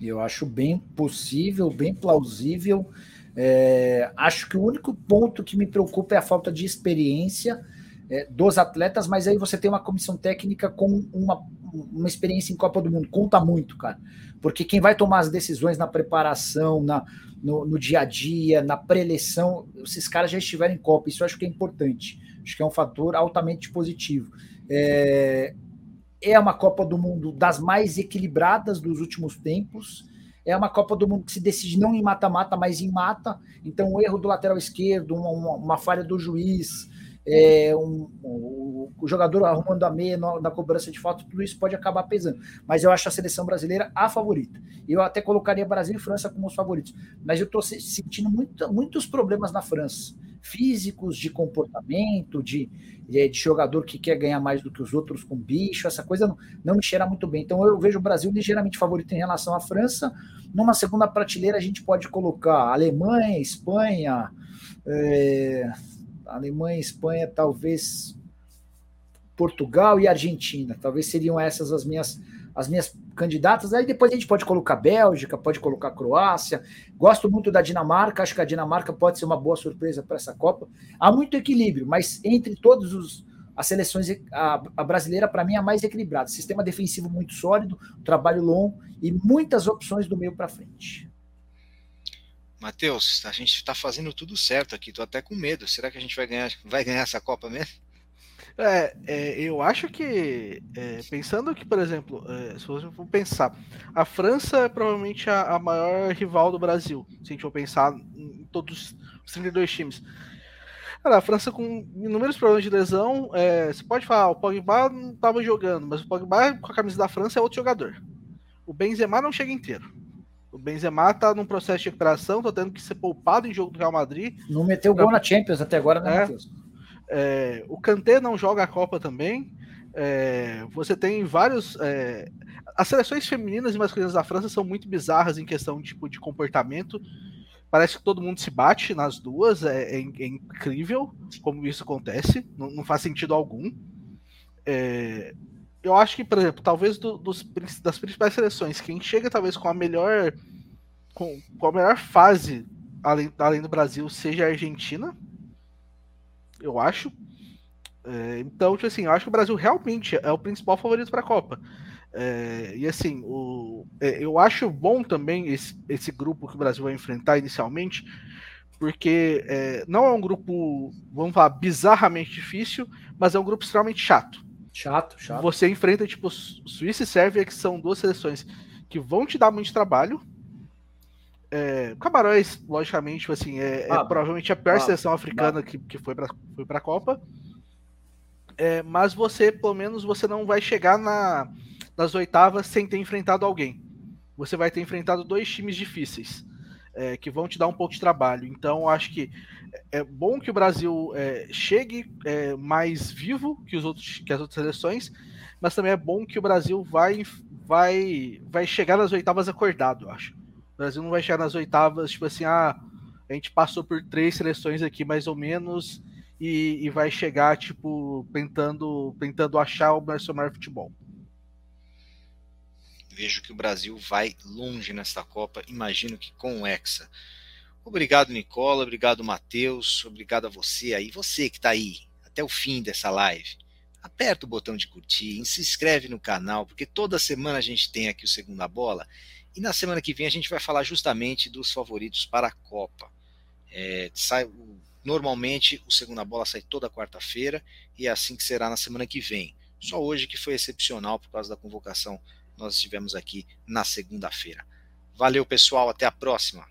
[SPEAKER 3] Eu acho bem possível, bem plausível. É, acho que o único ponto que me preocupa é a falta de experiência é, dos atletas, mas aí você tem uma comissão técnica com uma, uma experiência em Copa do Mundo. Conta muito, cara. Porque quem vai tomar as decisões na preparação, na, no, no dia a dia, na preleção, esses caras já estiveram em Copa. Isso eu acho que é importante. Acho que é um fator altamente positivo. É, é uma Copa do Mundo das mais equilibradas dos últimos tempos. É uma Copa do Mundo que se decide não em mata-mata, mas em mata. Então, o erro do lateral esquerdo, uma, uma, uma falha do juiz, é, um, um, o jogador arrumando a meia na, na, cobrança de falta, tudo isso pode acabar pesando. Mas eu acho a seleção brasileira a favorita. Eu até colocaria Brasil e França como os favoritos. Mas eu estou sentindo muito, muitos problemas na França. Físicos, de comportamento, de, de, jogador que quer ganhar mais do que os outros com bicho, essa coisa não, não me cheira muito bem. Então eu vejo o Brasil ligeiramente favorito em relação à França. Numa segunda prateleira, a gente pode colocar Alemanha, Espanha. É, Alemanha, Espanha, talvez Portugal e Argentina. Talvez seriam essas as minhas as minhas candidatas. Aí depois a gente pode colocar Bélgica, pode colocar Croácia. Gosto muito da Dinamarca, acho que a Dinamarca pode ser uma boa surpresa para essa Copa. Há muito equilíbrio, mas entre todos os as seleções, a, a brasileira, para mim, é a mais equilibrada. Sistema defensivo muito sólido, trabalho longo e muitas opções do meio para frente.
[SPEAKER 1] Matheus, a gente está fazendo tudo certo aqui, tô até com medo. Será que a gente vai ganhar, vai ganhar essa Copa mesmo?
[SPEAKER 2] É, é eu acho que, é, pensando que, por exemplo, é, se você for pensar, a França é provavelmente a, a, maior rival do Brasil, se a gente for pensar em todos os 32 times. Cara, a França com inúmeros problemas de lesão, é, você pode falar, o Pogba não estava jogando, mas o Pogba com a camisa da França é outro jogador. O Benzema não chega inteiro. O Benzema tá num processo de recuperação, tá tendo que ser poupado em jogo do Real Madrid.
[SPEAKER 3] Não meteu gol na Champions até agora, né, é,
[SPEAKER 2] é, o Kanté não joga a Copa também. É, você tem vários. É, as seleções femininas e masculinas da França são muito bizarras em questão tipo, de comportamento. Parece que todo mundo se bate nas duas, é, é, é incrível como isso acontece, não, não faz sentido algum. Eu acho que, por exemplo, talvez do, dos, das principais seleções, quem chega talvez com a melhor com, com a melhor fase além, além do Brasil seja a Argentina. Eu acho. É, então, tipo assim, eu acho que o Brasil realmente é o principal favorito para a Copa. É, e assim, o, é, eu acho bom também esse, esse grupo que o Brasil vai enfrentar inicialmente, porque é, não é um grupo, vamos falar, bizarramente difícil, mas é um grupo extremamente chato.
[SPEAKER 3] Chato, chato.
[SPEAKER 2] Você enfrenta, tipo, Suíça e Sérvia, que são duas seleções que vão te dar muito trabalho. É, Camarões, logicamente, tipo assim, é, ah, é provavelmente a pior ah, seleção africana ah. que, que foi para foi a Copa. É, mas você, pelo menos, você não vai chegar na, nas oitavas sem ter enfrentado alguém. Você vai ter enfrentado dois times difíceis é, que vão te dar um pouco de trabalho. Então, acho que é bom que o Brasil é, chegue é, mais vivo que, os outros, que as outras seleções, mas também é bom que o Brasil vai, vai, vai chegar nas oitavas acordado, eu acho. O Brasil não vai chegar nas oitavas, tipo assim, ah, a gente passou por três seleções aqui mais ou menos e, e vai chegar, tipo, tentando, tentando achar o seu maior futebol
[SPEAKER 1] Vejo que o Brasil vai longe nesta Copa, imagino que com o Hexa. Obrigado, Nicola, obrigado, Matheus, obrigado a você aí, você que está aí até o fim dessa live. Aperta o botão de curtir, se inscreve no canal, porque toda semana a gente tem aqui o Segunda Bola e na semana que vem a gente vai falar justamente dos favoritos para a Copa. É, sai, normalmente o Segunda Bola sai toda quarta-feira e é assim que será na semana que vem. Só hoje que foi excepcional por causa da convocação nós estivemos aqui na segunda-feira. Valeu, pessoal, até a próxima.